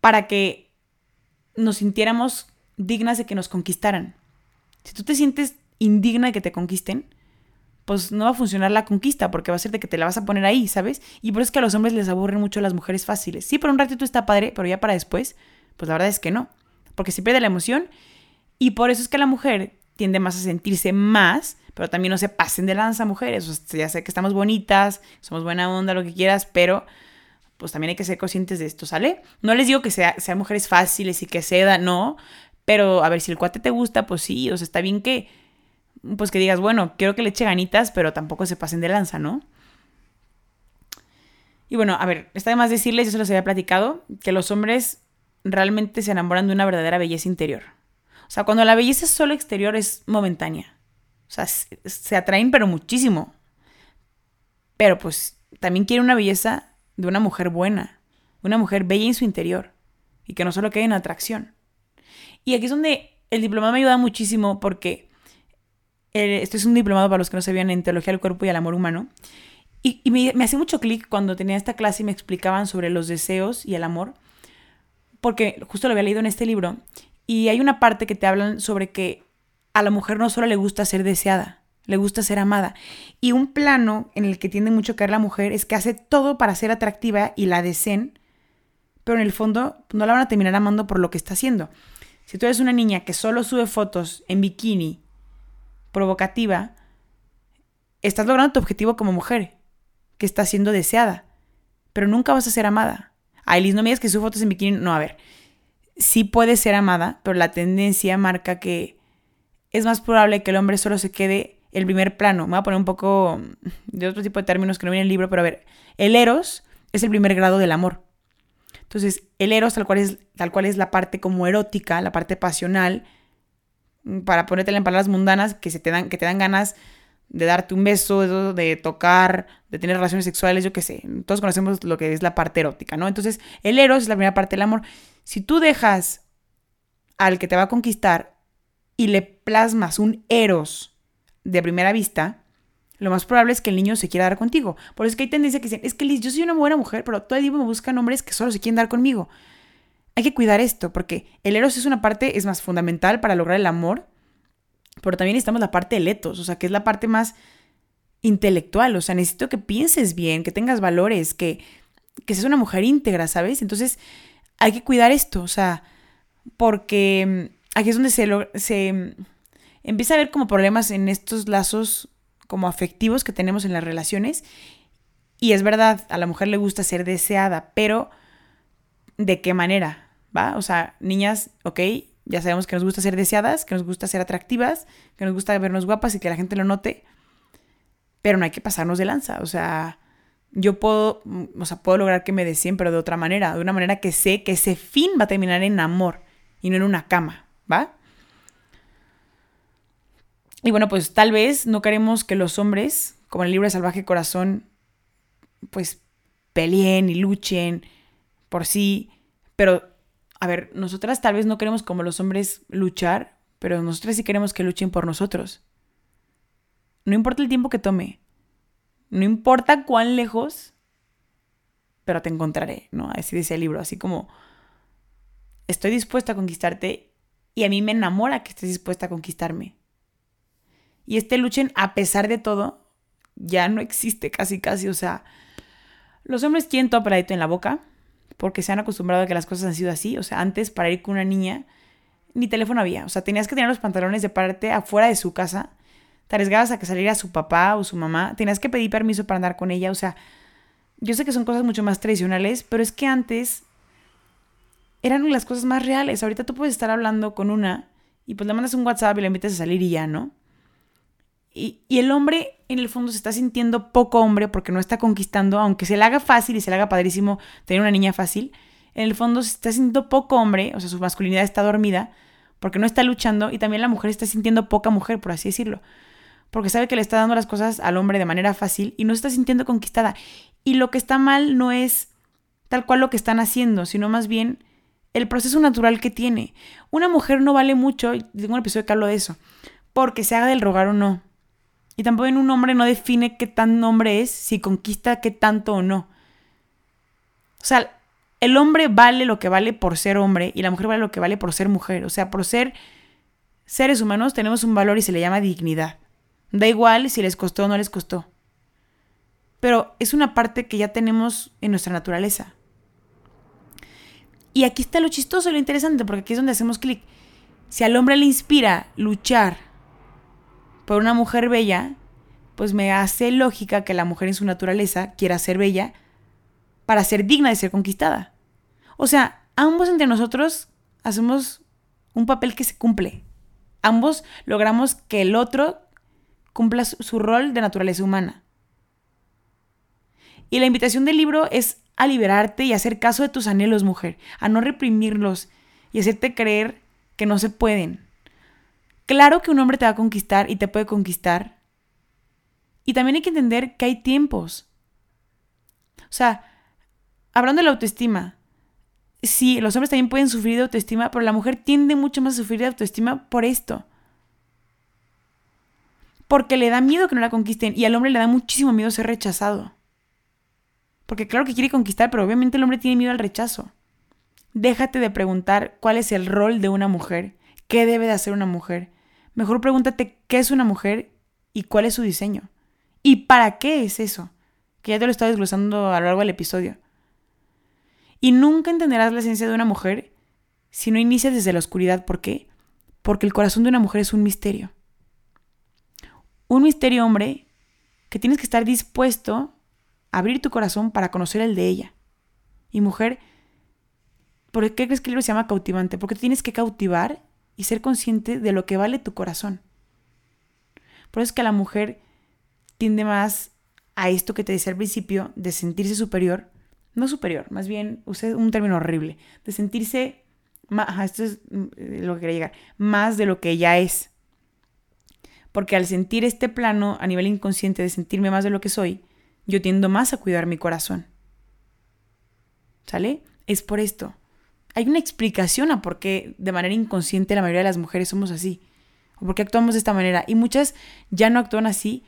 Para que nos sintiéramos dignas de que nos conquistaran. Si tú te sientes indigna de que te conquisten, pues no va a funcionar la conquista porque va a ser de que te la vas a poner ahí, ¿sabes? Y por eso es que a los hombres les aburren mucho las mujeres fáciles. Sí, por un ratito está padre, pero ya para después, pues la verdad es que no. Porque se pierde la emoción y por eso es que la mujer tiende más a sentirse más, pero también no se pasen de lanza mujeres. O sea, ya sé que estamos bonitas, somos buena onda, lo que quieras, pero pues también hay que ser conscientes de esto, ¿sale? No les digo que sea, sean mujeres fáciles y que ceda, no, pero a ver, si el cuate te gusta, pues sí, o sea, está bien que pues que digas, bueno, quiero que le eche ganitas, pero tampoco se pasen de lanza, ¿no? Y bueno, a ver, está de más decirles, yo se los había platicado, que los hombres realmente se enamoran de una verdadera belleza interior. O sea, cuando la belleza es solo exterior es momentánea. O sea, se atraen pero muchísimo. Pero pues también quiere una belleza de una mujer buena, una mujer bella en su interior y que no solo quede en atracción. Y aquí es donde el diplomado me ayuda muchísimo porque este es un diplomado para los que no sabían en Teología del Cuerpo y el Amor Humano. Y, me, me hacía mucho clic cuando tenía esta clase y me explicaban sobre los deseos y el amor, porque justo lo había leído en este libro. Y hay una parte que te hablan sobre que a la mujer no solo le gusta ser deseada, le gusta ser amada. Y un plano en el que tiende mucho a caer la mujer es que hace todo para ser atractiva y la deseen, pero en el fondo no la van a terminar amando por lo que está haciendo. Si tú eres una niña que solo sube fotos en bikini provocativa, estás logrando tu objetivo como mujer, que está siendo deseada, pero nunca vas a ser amada. Ay, Liz, no me digas que su fotos en bikini. No, a ver, sí puede ser amada, pero la tendencia marca que es más probable que el hombre solo se quede el primer plano. Me voy a poner un poco de otro tipo de términos que no viene en el libro, pero a ver, el eros es el primer grado del amor. Entonces, el eros tal cual es, tal cual es la parte como erótica, la parte pasional, para ponértela en palabras mundanas, que, se te dan, que te dan ganas de darte un beso, de, tocar, de tener relaciones sexuales, yo qué sé. Todos conocemos lo que es la parte erótica, ¿no? Entonces, el eros es la primera parte del amor. Si tú dejas al que te va a conquistar y le plasmas un eros de primera vista, lo más probable es que el niño se quiera dar contigo. Por eso es que hay tendencia que dicen, es que Liz, yo soy una buena mujer, pero todo el tiempo me buscan hombres que solo se quieren dar conmigo hay que cuidar esto, porque el eros es una parte, es más fundamental para lograr el amor, pero también necesitamos la parte del etos, o sea, que es la parte más intelectual, o sea, necesito que pienses bien, que tengas valores, que, que seas una mujer íntegra, ¿sabes? Entonces, hay que cuidar esto, o sea, porque mm, aquí es donde se, se empieza a haber como problemas en estos lazos como afectivos que tenemos en las relaciones. Y es verdad, a la mujer le gusta ser deseada, pero de qué manera, ¿va? O sea, niñas, ok, ya sabemos que nos gusta ser deseadas, que nos gusta ser atractivas, que nos gusta vernos guapas y que la gente lo note, pero no hay que pasarnos de lanza, o sea, yo puedo, o sea, puedo lograr que me deseen, pero de otra manera, de una manera que sé que ese fin va a terminar en amor y no en una cama, ¿va? Y bueno, pues tal vez no queremos que los hombres, como en el libro de Salvaje Corazón, pues peleen y luchen por sí, pero, a ver, nosotras tal vez no queremos como los hombres luchar, pero nosotras sí queremos que luchen por nosotros. No importa el tiempo que tome, no importa cuán lejos, pero te encontraré, ¿no? Así dice el libro, así como estoy dispuesta a conquistarte y a mí me enamora que estés dispuesta a conquistarme. Y este luchen a pesar de todo ya no existe casi casi, o sea, los hombres quieren todo paradito en la boca, porque se han acostumbrado a que las cosas han sido así. O sea, antes para ir con una niña, ni teléfono había. O sea, tenías que tener los pantalones de parte afuera de su casa. Te arriesgabas a que saliera su papá o su mamá. Tenías que pedir permiso para andar con ella. O sea, yo sé que son cosas mucho más tradicionales, pero es que antes eran las cosas más reales. Ahorita tú puedes estar hablando con una y pues le mandas un WhatsApp y le invitas a salir y ya, ¿no? Y, el hombre en el fondo se está sintiendo poco hombre porque no está conquistando, aunque se le haga fácil y se le haga padrísimo tener una niña fácil, en el fondo se está sintiendo poco hombre, o sea, su masculinidad está dormida porque no está luchando y también la mujer está sintiendo poca mujer, por así decirlo, porque sabe que le está dando las cosas al hombre de manera fácil y no se está sintiendo conquistada. Y lo que está mal no es tal cual lo que están haciendo, sino más bien el proceso natural que tiene. Una mujer no vale mucho, tengo un episodio que hablo de eso, porque se haga del rogar o no. Y tampoco un hombre no define qué tan hombre es, si conquista qué tanto o no. O sea, el hombre vale lo que vale por ser hombre y la mujer vale lo que vale por ser mujer. O sea, por ser seres humanos tenemos un valor y se le llama dignidad. Da igual si les costó o no les costó. Pero es una parte que ya tenemos en nuestra naturaleza. Y aquí está lo chistoso, lo interesante, porque aquí es donde hacemos clic. Si al hombre le inspira luchar por una mujer bella, pues me hace lógica que la mujer en su naturaleza quiera ser bella para ser digna de ser conquistada. O sea, ambos entre nosotros hacemos un papel que se cumple. Ambos logramos que el otro cumpla su rol de naturaleza humana. Y la invitación del libro es a liberarte y hacer caso de tus anhelos, mujer, a no reprimirlos y hacerte creer que no se pueden. Claro que un hombre te va a conquistar y te puede conquistar. Y también hay que entender que hay tiempos. O sea, hablando de la autoestima, sí, los hombres también pueden sufrir de autoestima, pero la mujer tiende mucho más a sufrir de autoestima por esto. Porque le da miedo que no la conquisten y al hombre le da muchísimo miedo ser rechazado. Porque claro que quiere conquistar, pero obviamente el hombre tiene miedo al rechazo. Déjate de preguntar cuál es el rol de una mujer, qué debe de hacer una mujer. Mejor pregúntate qué es una mujer y cuál es su diseño. ¿Y para qué es eso? Que ya te lo estaba desglosando a lo largo del episodio. Y nunca entenderás la esencia de una mujer si no inicias desde la oscuridad. ¿Por qué? Porque el corazón de una mujer es un misterio. Un misterio, hombre, que tienes que estar dispuesto abrir tu corazón para conocer el de ella. Y mujer, ¿por qué crees que el libro se llama cautivante? Porque tienes que cautivar y ser consciente de lo que vale tu corazón. Por eso es que la mujer tiende más a esto que te decía al principio, de sentirse superior, no superior, más bien, usé un término horrible, de sentirse, más, esto es mm, lo que quería llegar, más de lo que ella es. Porque al sentir este plano a nivel inconsciente de sentirme más de lo que soy, yo tiendo más a cuidar mi corazón. ¿Sale? Es por esto. Hay una explicación a por qué de manera inconsciente la mayoría de las mujeres somos así. O por qué actuamos de esta manera. Y muchas ya no actúan así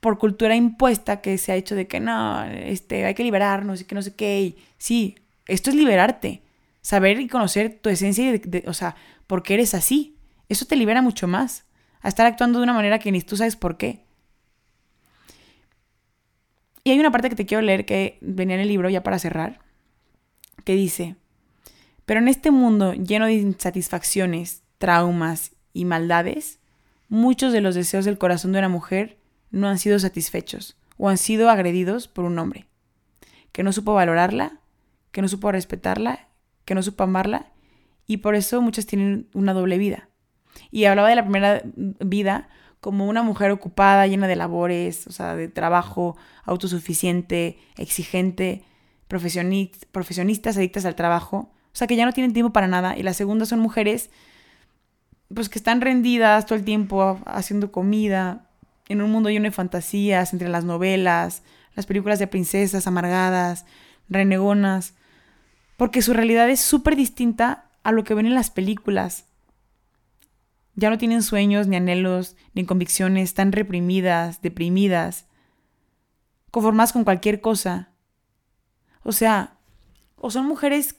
por cultura impuesta que se ha hecho de que no, este, hay que liberarnos y que no sé qué. Sí, esto es liberarte. Saber y conocer tu esencia, y o sea, por qué eres así. Eso te libera mucho más. A estar actuando de una manera que ni tú sabes por qué. Y hay una parte que te quiero leer que venía en el libro ya para cerrar, que dice, pero en este mundo lleno de insatisfacciones, traumas y maldades, muchos de los deseos del corazón de una mujer no han sido satisfechos o han sido agredidos por un hombre, que no supo valorarla, que no supo respetarla, que no supo amarla, y por eso muchas tienen una doble vida. Y hablaba de la primera vida como una mujer ocupada, llena de labores, o sea, de trabajo, autosuficiente, exigente, profesionistas adictas al trabajo, o sea, que ya no tienen tiempo para nada. Y la segunda son mujeres, pues que están rendidas todo el tiempo haciendo comida, en un mundo lleno de fantasías, entre las novelas, las películas de princesas amargadas, renegonas, porque su realidad es súper distinta a lo que ven en las películas. Ya no tienen sueños, ni anhelos, ni convicciones, están reprimidas, deprimidas, conformadas con cualquier cosa. O sea, o son mujeres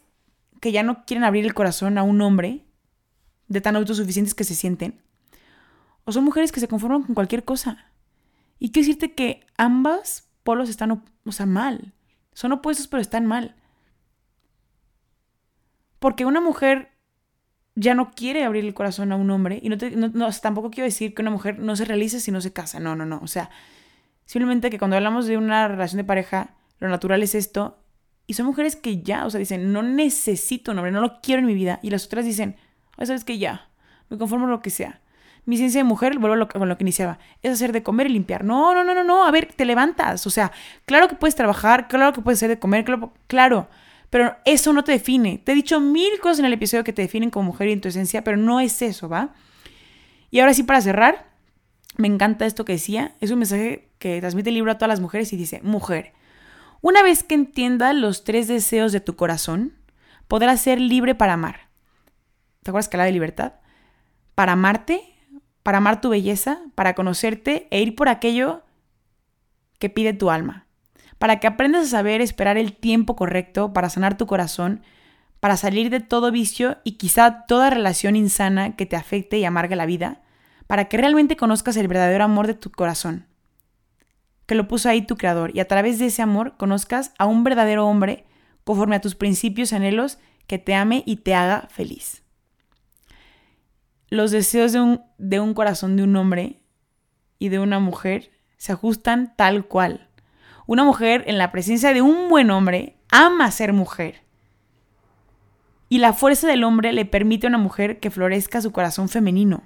que ya no quieren abrir el corazón a un hombre, de tan autosuficientes que se sienten, o son mujeres que se conforman con cualquier cosa. Y quiero decirte que ambas polos están, o sea, mal. Son opuestos, pero están mal. porque una mujer ya no quiere abrir el corazón a un hombre y no, tampoco quiero decir que una mujer no se realice si no se casa, no, no, no, o sea, simplemente que cuando hablamos de una relación de pareja, lo natural es esto y son mujeres que ya, o sea, dicen, no necesito un hombre, no lo quiero en mi vida y las otras dicen, sabes que ya, me conformo con lo que sea. Mi ciencia de mujer, vuelvo a con lo que iniciaba, es hacer de comer y limpiar. No, no, no, no, no, a ver, te levantas, o sea, claro que puedes trabajar, claro que puedes hacer de comer, claro, claro pero eso no te define. Te he dicho mil cosas en el episodio que te definen como mujer y en tu esencia, pero no es eso, ¿va? Y ahora sí, para cerrar, me encanta esto que decía. Es un mensaje que transmite el libro a todas las mujeres y dice, mujer, una vez que entienda los tres deseos de tu corazón, podrás ser libre para amar. ¿Te acuerdas que la de libertad? Para amarte, para amar tu belleza, para conocerte e ir por aquello que pide tu alma para que aprendas a saber esperar el tiempo correcto para sanar tu corazón, para salir de todo vicio y quizá toda relación insana que te afecte y amargue la vida, para que realmente conozcas el verdadero amor de tu corazón, que lo puso ahí tu creador, y a través de ese amor conozcas a un verdadero hombre conforme a tus principios y anhelos que te ame y te haga feliz. Los deseos de un, de un corazón de un hombre y de una mujer se ajustan tal cual una mujer en la presencia de un buen hombre ama ser mujer. Y la fuerza del hombre le permite a una mujer que florezca su corazón femenino.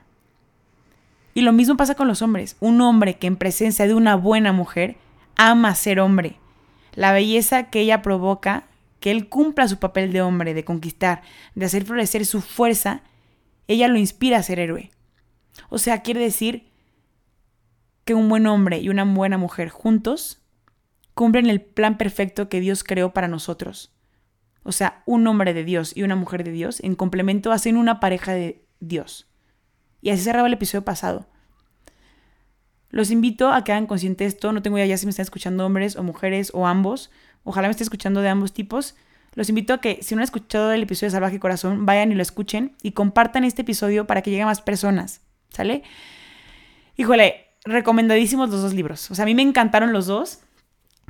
Y lo mismo pasa con los hombres. Un hombre que en presencia de una buena mujer ama ser hombre. La belleza que ella provoca, que él cumpla su papel de hombre, de conquistar, de hacer florecer su fuerza, ella lo inspira a ser héroe. O sea, quiere decir que un buen hombre y una buena mujer juntos cumplen el plan perfecto que Dios creó para nosotros. O sea, un hombre de Dios y una mujer de Dios en complemento hacen una pareja de Dios. Y así cerraba el episodio pasado. Los invito a que hagan consciente esto. No tengo idea ya si me están escuchando hombres o mujeres o ambos. Ojalá me esté escuchando de ambos tipos. Los invito a que si no han escuchado el episodio de Salvaje Corazón, vayan y lo escuchen y compartan este episodio para que lleguen más personas. ¿Sale? Híjole, recomendadísimos los dos libros. O sea, a mí me encantaron los dos.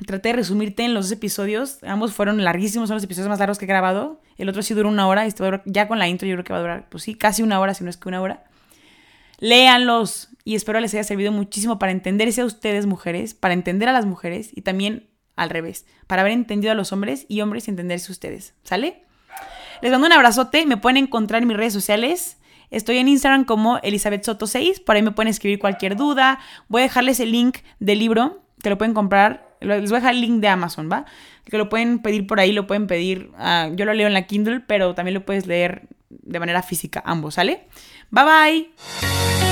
Traté de resumirte en los dos episodios. Ambos fueron larguísimos, son los episodios más largos que he grabado. El otro sí duró una hora. Este ya con la intro yo creo que va a durar, pues sí, casi una hora, si no es que una hora. Léanlos y espero les haya servido muchísimo para entenderse a ustedes, mujeres, para entender a las mujeres y también al revés, para haber entendido a los hombres y hombres entenderse a ustedes. ¿Sale? Les mando un abrazote. Me pueden encontrar en mis redes sociales. Estoy en Instagram como Elizabeth Soto 6. Por ahí me pueden escribir cualquier duda. Voy a dejarles el link del libro que lo pueden comprar les voy a dejar el link de Amazon, ¿va? Que lo pueden pedir por ahí, lo pueden pedir. Ah, yo lo leo en la Kindle, pero también lo puedes leer de manera física, ambos, ¿sale? Bye bye.